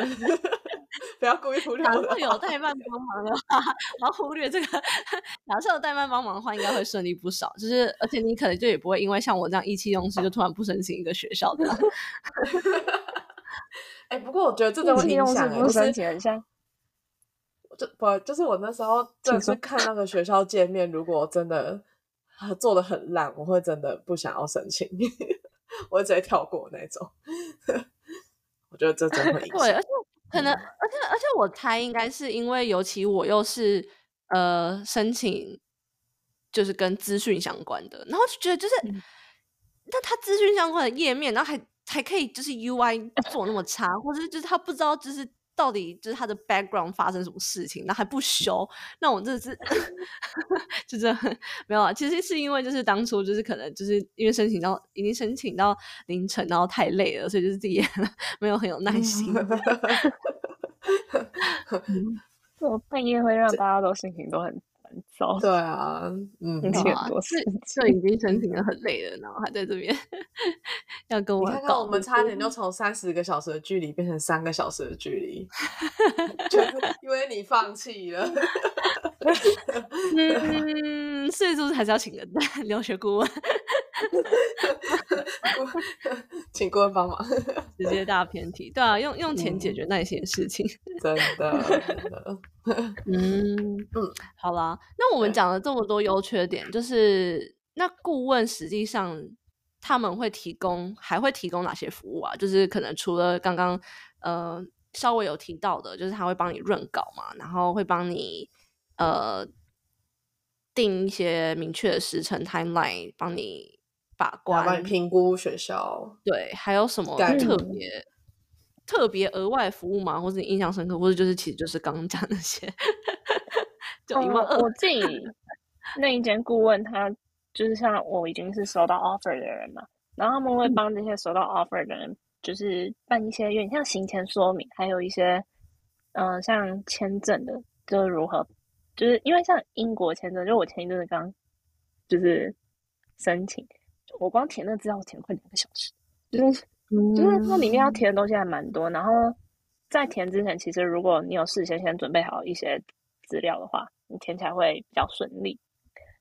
不要故意忽略假我的设有话。代办帮忙的话，然后忽略这个。假设有代办帮忙的话，应该会顺利不少。就是而且你可能就也不会因为像我这样意气用事，就突然不申请一个学校的。哎、不过我觉得这真的会意气用响、欸，不申就是请很像。就不就是我那时候真的是看那个学校界面，如果真的呃做的很烂，我会真的不想要申请，我会直接跳过那种。我觉得这真的会影对，响而。且可能，而且而且我猜应该是因为，尤其我又是呃申请就是跟资讯相关的，然后就觉得就是，那他资讯相关的页面，然后还还可以就是 UI 做那么差，或者就是他不知道就是到底就是他的 background 发生什么事情，那还不修，那我 真的是就是很没有啊。其实是因为就是当初就是可能就是因为申请到已经申请到凌晨，然后太累了，所以就是自己也 没有很有耐心。这种半夜会让大家都心情都很烦躁，对啊，嗯，很是情。就已经申请的很累了，然后还在这边要跟我看看，我们差点就从三十个小时的距离变成三个小时的距离，就是 因为你放弃了。嗯，所以就是还是要请个 留学顾问，请顾问帮忙，直接大偏题？对啊，用用钱解嗯决那些事情。真的，真的，嗯嗯，好啦，那我们对讲了这么多优缺点，就是那顾问实际上他们会提供还会提供哪些服务啊？就是可能除了刚刚呃稍微有提到的，就是他会帮你润稿嘛，然后会帮你呃定一些明确的时程 timeline，帮你把要关，评估学校。对，还有什么概特率别特别额外服务吗？或者你印象深刻，或者就是其实就是刚刚讲那些，就一万呃二。我自己 那一间顾问，他就是像我已经是收到 offer 的人嘛，然后他们会帮这些收到 offer 的人，就是办一些有点像行前说明，还有一些嗯、呃像签证的，就是如何，就是因为像英国签证，就我前一阵子刚就是申请，我光填那个资料填快两个小时，就是就是它里面要填的东西还蛮多，然后在填之前，其实如果你有事先先准备好一些资料的话，你填起来会比较顺利。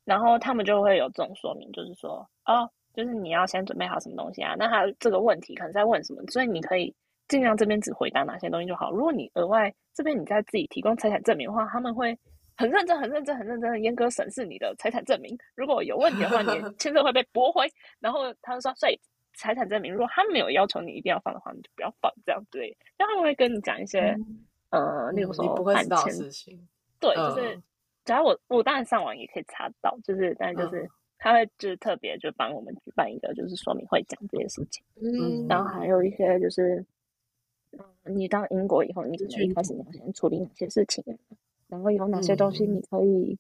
然后他们就会有这种说明，就是说，哦，就是你要先准备好什么东西啊，那他这个问题可能在问什么，所以你可以尽量这边只回答哪些东西就好。如果你额外这边你再自己提供财产证明的话，他们会很认真、很认真、很认真的严格审视你的财产证明。如果有问题的话，你 签证会被驳回。然后他就说，所以财产证明如果他没有要求你一定要放的话，你就不要放这样之类的。就他们会跟你讲一些，呃，例如说嗯你不会签事情。对，就是嗯只要我我当然上网也可以查到，就是但就是嗯他会就是特别就帮我们举办一个就是说明会讲这些事情，嗯然后还有一些就是，嗯，你到英国以后，你可能一开始你要先处理哪些事情啊，然后有哪些东西嗯你可以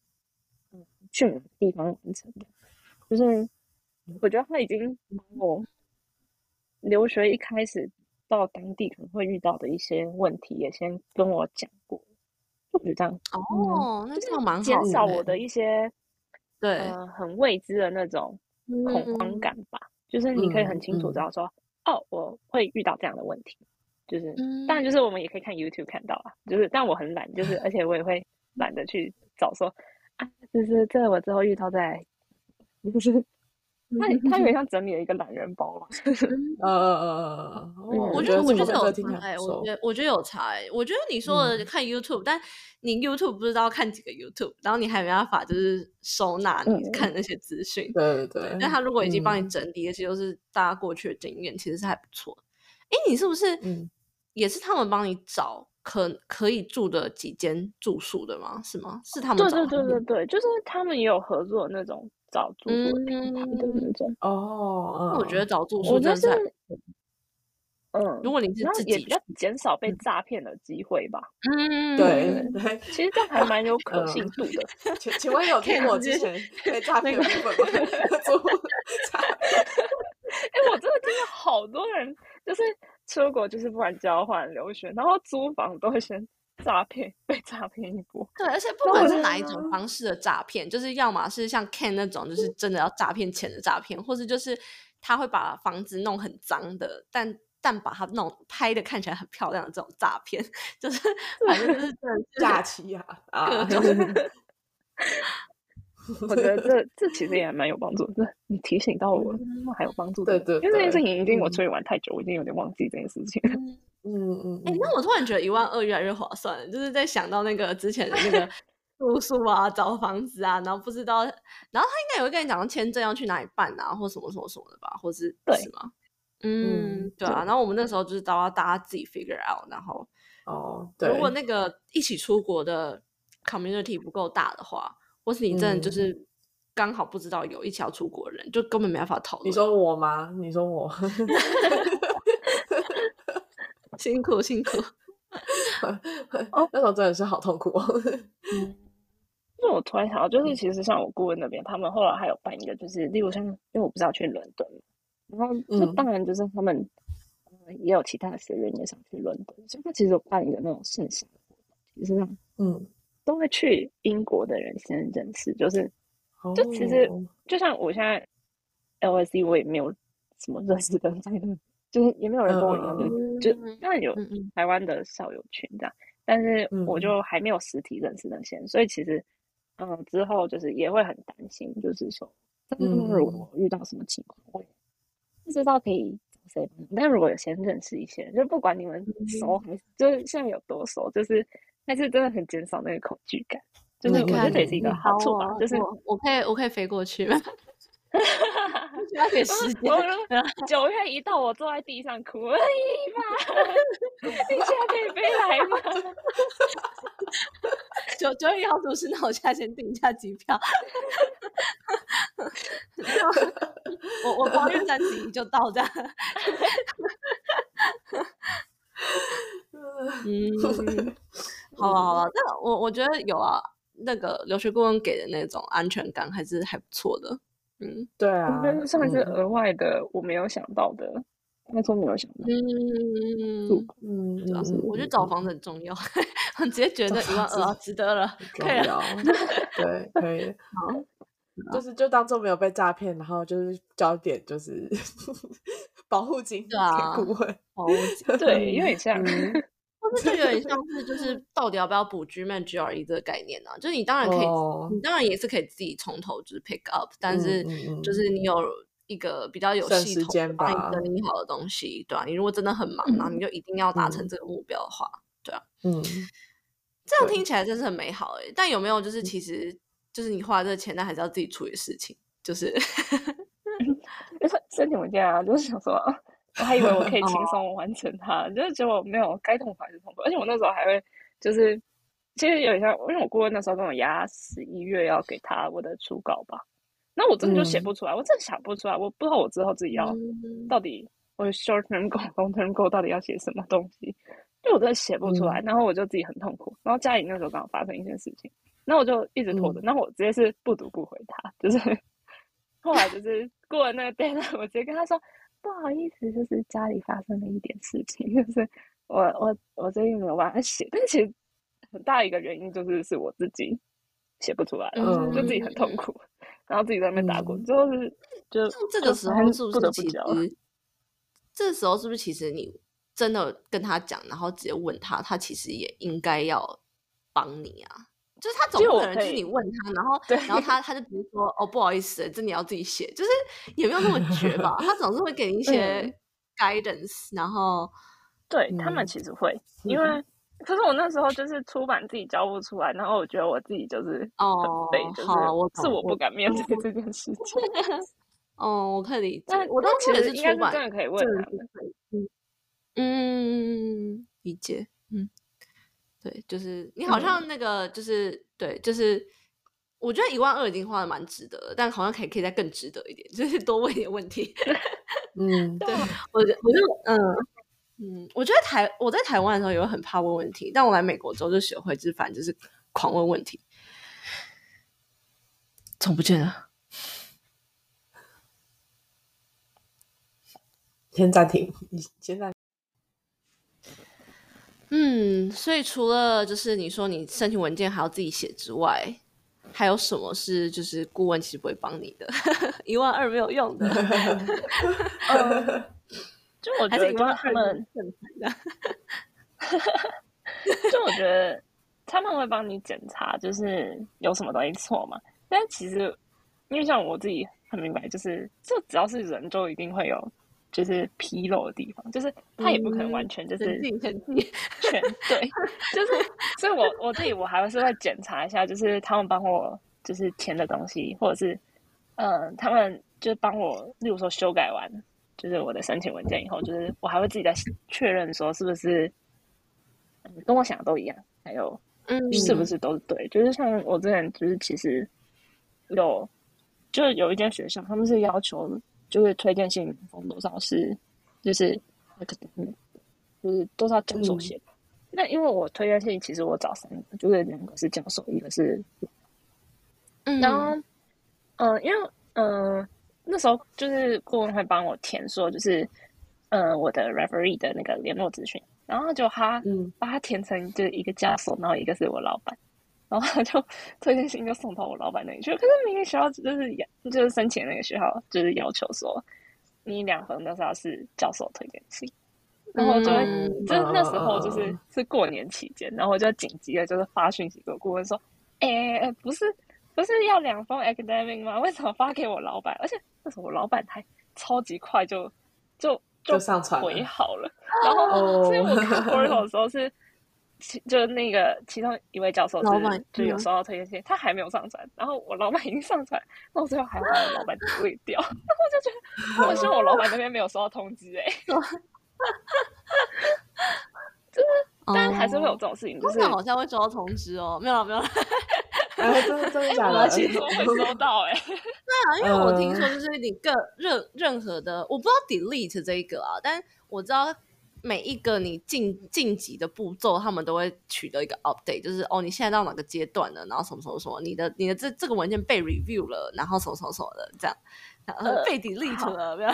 嗯去哪个地方完成的，就是我觉得他已经把我留学一开始到当地可能会遇到的一些问题也先跟我讲过，就比如这样哦，那这样蛮好减少我的一些对呃很未知的那种恐慌嗯感吧。就是你可以很清楚嗯知道说，哦，我会遇到这样的问题。就是，嗯当然就是我们也可以看 YouTube 看到啊。就是，但我很懒，就是而且我也会懒得去找说啊，就是这我之后遇到再来，就是他他有点像整理了一个懒人包嘛。呃我觉觉得我觉得有这个这个听起差哎、来不错我觉得我觉得有差哎、我觉得你说看 YouTube，、但你 YouTube 不知道看几个 YouTube，然后你还没办法就是收纳你嗯看那些资讯。对对对，但他如果已经帮你嗯整理，而且又是大家过去的经验，其实是还不错。哎，你是不是嗯也是他们帮你找可可以住的几间住宿的吗？是吗？是他们对找对对对对，就是他们也有合作那种找住宿的平台的那种。哦，嗯我觉得找住我觉得是宿真的是，嗯，如果你是自己也比较减少被诈骗的机会吧。嗯，对对。其实这样还蛮有可嗯信度的。请请问有听过之前被诈 骗的部分吗？哎、我真的听到好多人就是出国，就是不管交换、留学，然后租房都会先诈骗，被诈骗一波。对，而且不管是哪一种方式的诈骗，就是要么是像 Ken 那种，就是真的要诈骗钱的诈骗，或是就是他会把房子弄很脏的，但但把它弄拍的看起来很漂亮的这种诈骗，就是 反正就是真的是假期啊啊！各我觉得这这其实也还蛮有帮助的。你提醒到我了，还有帮助的。对对因为这件事情已经我嗯出去玩太久，我已经有点忘记这件事情。嗯嗯哎、嗯，那我突然觉得一万二越来越划算，就是在想到那个之前的那个 住宿啊、找房子啊，然后不知道，然后他应该也会跟你讲签证要去哪里办啊，或什么什么什么的吧，或是对是吗？嗯嗯，对啊。然后我们那时候就是都要大家自己 figure out，然后哦，对，如果那个一起出国的 community 不够大的话，或是你真的就嗯是刚好不知道有一起要出国的人，就根本没办法讨论。你说我吗？你说我？辛苦辛苦，那时候真的是好痛苦哦。就我突然想到，就是其实像我顾问那边，他们后来还有办一个，就是例如像，因为我不是要去伦敦嘛，然后就嗯当然就是他们、呃也有其他的学员也想去伦敦，所以他其实有办一个那种线下的活动，其实让嗯，都会去英国的人先认识，就是就其实哦就像我现在 LSE 我也没有什么认识的人在那，就是也没有人跟我一样，嗯就就当然有台湾的校友群这样，但是我嗯。就还没有实体认识那些人，所以其实嗯之后就是也会很担心，就是说，嗯如果我遇到什么情况，我不知道可以找谁。但如果有先认识一些人，就不管你们熟还是就是现在有多熟，就是还是真的很减少那个恐惧感。就是我觉得这也是一个好处就是我我可以我可以飞过去吗？需要点时间。九月一到，我坐在地上哭，哎妈，你现在可以飞来吗？九九月一号出事，那我现在先订一下机票。我我八月三十一就到这样。嗯，好了好了，那我我觉得有啊，那个留学顾问给的那种安全感还是还不错的。嗯对啊我，觉得算是嗯额外的，我没有想到的，那时候没有想到。嗯，嗯主要是嗯，我觉得找房子很重要，我直接觉得一万二啊，值得了，重可以了。要，对，可以。就是就当做没有被诈骗，然后就是交点就是 保护金对啊给顾问，哦，我对，因为像。或是就有点像是就是 到底要不要补 GMAT GRE 这个概念呢、就是你当然可以，哦。你当然也是可以自己从头就是 pick up，但是就是。你有一个比较有系统帮你整理好的东西，对啊，你如果真的很忙，然后你就一定要达成这个目标的话，嗯，这样对。听起来真是很美好诶、但有没有就是其实就是你花这个钱，但还是要自己处理事情，就是就是申请文件啊，就是想说，啊我还以为我可以轻松完成它，就是结果没有，该痛苦还是痛苦。而且我那时候还会，就是其实有点像，因为我顾问那时候跟我压十一月要给他我的初稿吧，那我真的就写嗯。不出来，我真的想不出来，我不知道我之后自己要嗯。到底我 short term goal、long term goal 到底要写什么东西，就我真的写不出来，然后我就自己很痛苦。然后家里那时候刚好发生一件事情，那我就一直拖着，然后我直接是不读不回他，就是 后来就是过了那个 deadline，我直接跟他说不好意思，就是家里发生了一点事情，就是我我我最近没有办法写，但其实很大一个原因就是是我自己写不出来了，嗯就自己很痛苦，然后自己在那边打滚，嗯最后是就这个时候是不是其实，这时候是不是其实你真的跟他讲，然后直接问他，他其实也应该要帮你啊？就是他总其实我不可能就是你问他，然后 对。然后他他就直接说哦不好意思，这你要自己写，就是也没有那么绝吧？他总是会给你一些嗯。guidance，然后对他们嗯其实会，因为可是我那时候就是出版自己交不出来，然后我觉得我自己就是很哦废，就是好我是我不敢面对这件事情。哦，我可以理解但，我当初也但其实应该出版是真的可以问的他们，嗯，理解，嗯，对，就是你好像那个，就是对，就是我觉得一万二已经花的蛮值得，但好像可以可以再更值得一点，就是 多问一点问题。嗯，对我觉我就嗯嗯，我觉得台我在台湾的时候也会很怕问问题，但我来美国之后就学会，就是反正就是狂问问题，从不见了。先暂停，你现在。嗯，所以除了就是你说你申请文件还要自己写之外，还有什么是就是顾问其实不会帮你的？一万二没有用的。就我觉得他们，就我觉得他们会帮你检查，就是有什么东西错嘛。但其实因为像我自己很明白，就是就只要是人，就一定会有。就是纰漏的地方，就是他也不可能完全就是全全 对，就是所以，我我自己我还是会检查一下，就是他们帮我就是填的东西，或者是嗯，他们就是帮我，例如说修改完就是我的申请文件以后，就是我还会自己再确认说是不是跟我想的都一样，还有嗯是不是都是对，就是像我之前就是其实有就是有一间学校，他们是要求。就是推荐信封多少是，就是那个，就是多少教授写的。那因为我推荐信，其实我找三个，就是两个是教授，一个是，嗯，然后，嗯，因为，嗯，那时候就是顾问会帮我填说，就是，嗯，我的 referee 的那个联络资讯，然后就他，嗯，把他填成就是一个教授，然后一个是我老板。然后他就推荐信就送到我老板那里去，可是明明学校就是就是申请那个学校就是要求说，你两份都是要是教授推荐信，然后就就是那时候就是是过年期间，然后我就紧急的就是发讯息给顾问说，哎，不是不是要两封 academic 吗？为什么发给我老板？而且那时候我老板还超级快就就就上传回好了，然后所以我看 portal 的时候是。其就那个其中一位教授是就有收到推荐信，他还没有上传，然后我老板已经上传，那我最后还把我老板退掉，我就觉得，我希望我老板那边没有收到通知哎，就是，但还是会有这种事情，就是好像会收到通知哦，没有了没有了，哎，真的真的 假的？其实会收到哎，对啊，因为我听说就是你个任任何的，我不知道 delete 这一个啊，但我知道。每一个你晋晋级的步骤，他们都会取得一个 update，就是哦，你现在到哪个阶段了，然后什么什么什么，你的你的这这个文件被 review 了，然后什么什么什么的，这样，被 delete 了，没有？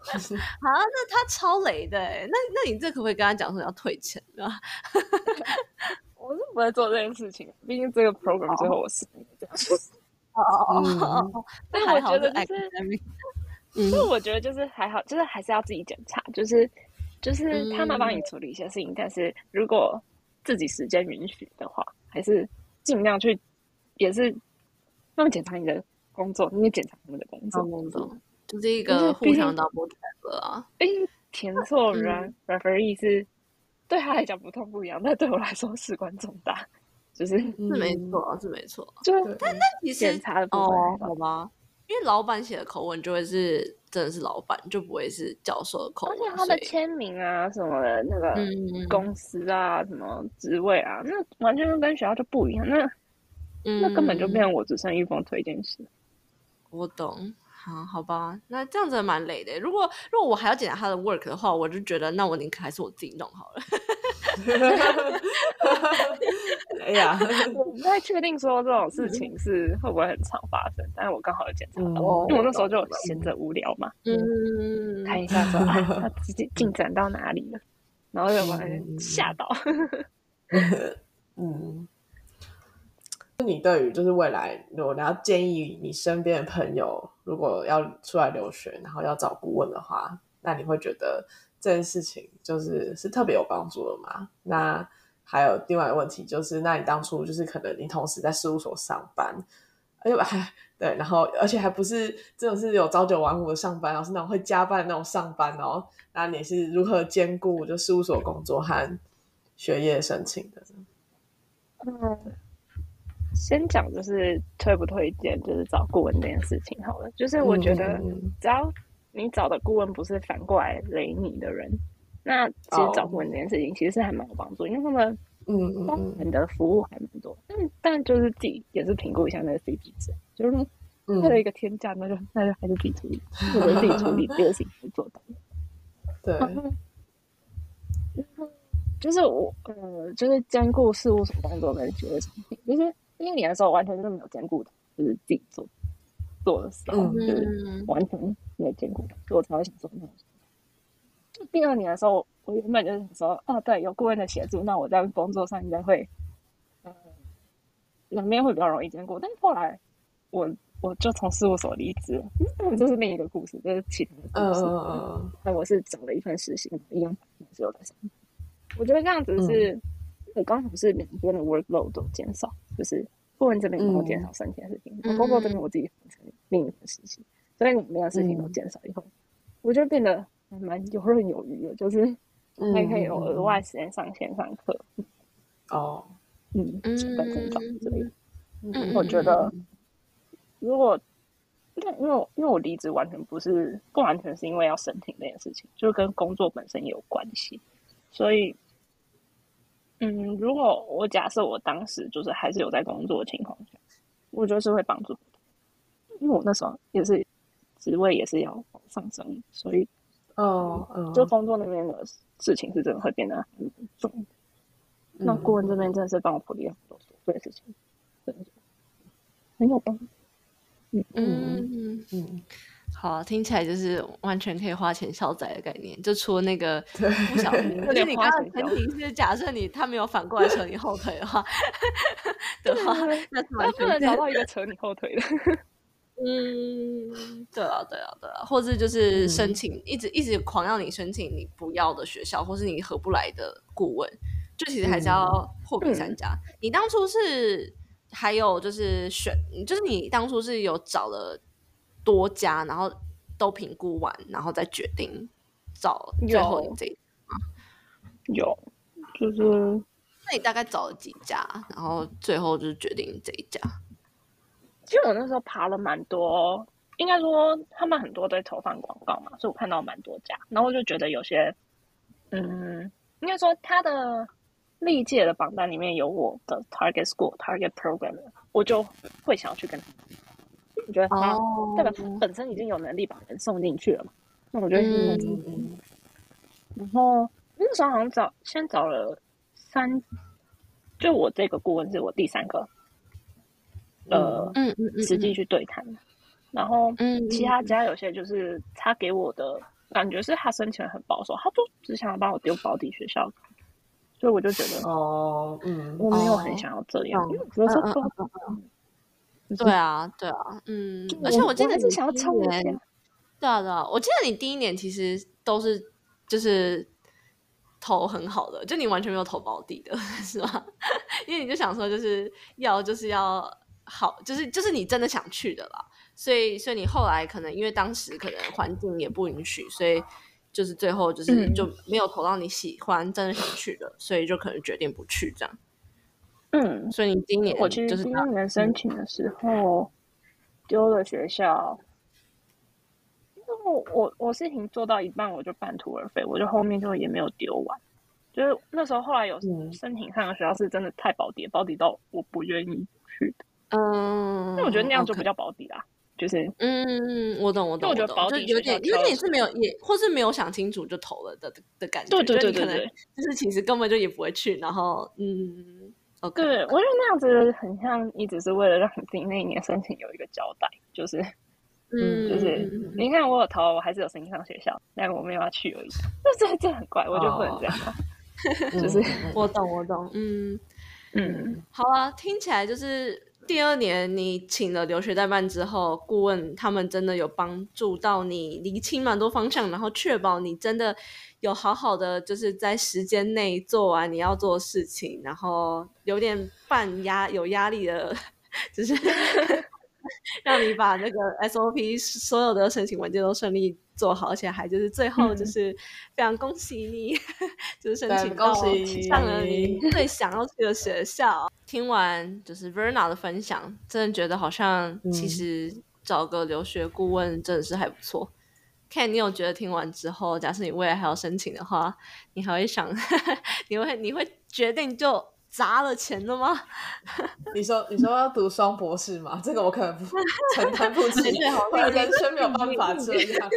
好，那他超雷的，那那你这可不可以跟他讲说要退钱，对吧？我是不会做这件事情，毕竟这个 program 最后我是这样。哦哦哦，但我觉得就是。所以我觉得就是还好，就是还是要自己检查，就是就是他们帮你处理一些事情，但是如果自己时间允许的话，还是尽量去，也是他们检查你的工作，你也检查他们的工作，工作。就是一个互相 double check 啊。毕竟填错人 referee 是对他来讲不痛不痒，但对我来说事关重大，就是是没错，是没错。就但那其实检查的部分好。吗？因为老板写的口吻就会是真的是老板，就不会是教授的口吻。而且他的签名啊什么的，那个公司啊什么职位啊，那完全跟学校就不一样。那那根本就变成我只剩一封推荐信。我懂。啊，好吧，那这样子蛮累的。如果如果我还要检查他的 work 的话，我就觉得那我宁可还是我自己弄好了。哎呀，我不太确定说这种事情是会不会很常发生，但是我刚好有检查到，因为我那时候就闲着无聊嘛，嗯，看一下说啊，他直接进展到哪里了，然后就把人吓到。嗯。那你对于就是未来，如果你要建议你身边的朋友，如果要出来留学，然后要找顾问的话，那你会觉得这件事情就是是特别有帮助的吗？那还有另外一个问题就是，那你当初就是可能你同时在事务所上班，哎呦还 对，然后而且还不是真的是有朝九晚五的上班，而是那种会加班那种上班哦。那你是如何兼顾就事务所工作和学业申请的？嗯。先讲就是推不推荐，就是找顾问这件事情好了。就是我觉得，只要你找的顾问不是反过来雷你的人，那其实找顾问这件事情其实是还蛮有帮助，因为他们嗯嗯人的服务还蛮多。但但就是自己也是评估一下那个 CP 值，就是为了一个天价，那就那就还是自己处理，或者自己处理这个事情去做到。对，就是我呃，就是兼顾事务所工作跟学业产品，就是第一年的时候完全是没有兼顾的，就是自己做做的时候，嗯就是嗯完全没有兼顾，所以我才会想做，那就第二年的时候，我原本就是想说，哦，对，有顾问的协助，那我在工作上应该会，嗯，两边会比较容易兼顾。但是后来我我就从事务所离职了，嗯这是另一个故事，这是其他的故事。嗯嗯嗯嗯那我是找了一份实习，一样也是有在上班。我觉得这样子是，我刚好是两边的 workload 都减少，就是顾问这边帮我减少三件事情，嗯然后工作这边我自己完成另一份事情，所以两边的事情都减少以后，我就变得还蛮游刃有余的，就是嗯，还可以有额外时间上线上课，哦，嗯，嗯成本增长之类的。嗯。我觉得如果因为因为我因为我离职完全不是不完全是因为要申请这件事情，就是跟工作本身也有关系，所以，嗯，如果我假设我当时就是还是有在工作的情况下，我觉得是会帮助我的，因为我那时候也是职位也是要上升，所以哦嗯，就工作那边的事情是真的会变得很重的。那顾问这边真的是帮我处理很多琐碎的事情，真的很有帮嗯。嗯，嗯好啊，听起来就是完全可以花钱消灾的概念。就除了那个 对不小心，就是你刚刚的花钱消前提是假设你他没有反过来扯你后腿的话 的话，那是完全找到一个扯你后腿的。嗯，对啊，对啊，对啊，或是就是申嗯请、一直一直狂要你申请你不要的学校，或是你合不来的顾问，就其实还是要货比三家。你当初是还有就是选，就是你当初是有找了多家，然后都评估完，然后再决定找最后这一。有，就是那你大概找了几家，然后最后就是决定这一家。其实我那时候爬了蛮多，应该说他们很多都会投放广告嘛，所以我看到蛮多家，然后我就觉得有些，嗯，应该说他的历届的榜单里面有我的 target school、target program 的，我就会想要去跟。我觉得他哦代表他本身已经有能力把人送进去了嘛，那我就会去问嗯嗯。然后那时候好像找先找了三，就我这个顾问是我第三个，呃，嗯嗯嗯，实际去对谈。然后嗯，其他家有些就是他给我的感觉是他申请很保守，他就只想要帮我丢保底学校，所以我就觉得哦嗯我没有很想要这样，哦因为我觉得说对啊，对啊，嗯，而且记得是想要冲一年下，对啊，对啊，我记得你第一年其实都是就是投很好的，就你完全没有投保底的，是吗？因为你就想说就是要就是要好，就是就是你真的想去的啦，所以所以你后来可能因为当时可能环境也不允许，所以就是最后就是嗯就没有投到你喜欢真的想去的，所以就可能决定不去这样。嗯，所以你今年我其实就是打第一年申请的时候丢了学校，因为我我我事情做到一半我就半途而废，我就后面就也没有丢完。就是那时候后来有嗯申请上的学校是真的太保底，保底到我不愿意去的，嗯，那我觉得那样就不叫保底啦，就是嗯，我懂，我懂，就我觉得保底就有点，因为你是没有也，或是没有想清楚就投了的的感觉，对对对对对。就是其实根本就也不会去，然后嗯对，我觉得那样子很像你只是为了让你自己那一年申请有一个交代，就是嗯，就是你看我有投，我还是有申请上学校，但我没有要去而已。这这这很怪，我就不能这样啊。就是我懂，我懂，嗯，嗯，好啊，听起来就是第二年你请了留学代办之后，顾问他们真的有帮助到你理清蛮多方向，然后确保你真的有好好的就是在时间内做完你要做的事情，然后有点半压有压力的，就是 让你把那个 SOP 所有的申请文件都顺利做好，而且还就是最后嗯就是非常恭喜你，就是申请到恭喜上了你最想要去的学校。听完就是 Verna 的分享，真的觉得好像其嗯实找个留学顾问真的是还不错，Ken，你有觉得听完之后，假设你未来还要申请的话，你还会想，你会你会决定就砸了钱的吗？你说你说要读双博士吗？这个我可能不承担不起，我的人生没有办法这样。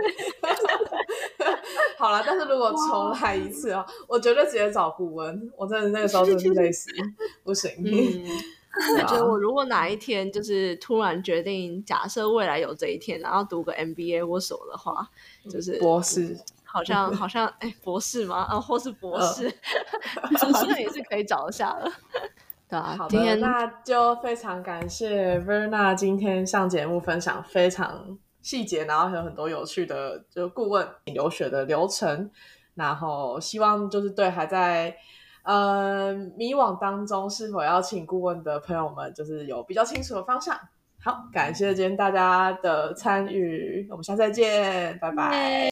好了，但是如果重来一次啊，我绝对直接找顾问。我真的那个时候真的是累死，不行。我觉得我如果哪一天就是突然决定，假设未来有这一天，然后读个 MBA 或什么的话，就是博士，好像好像哎，博士吗？啊，或是博士，好像也是可以找一下的。对啊，好的，那就非常感谢 Verna 今天上节目分享非常细节，然后还有很多有趣的就顾问留学的流程，然后希望就是对还在。呃，迷惘当中是否要请顾问的朋友们，就是有比较清楚的方向。好，感谢今天大家的参与，我们下次再见，拜拜。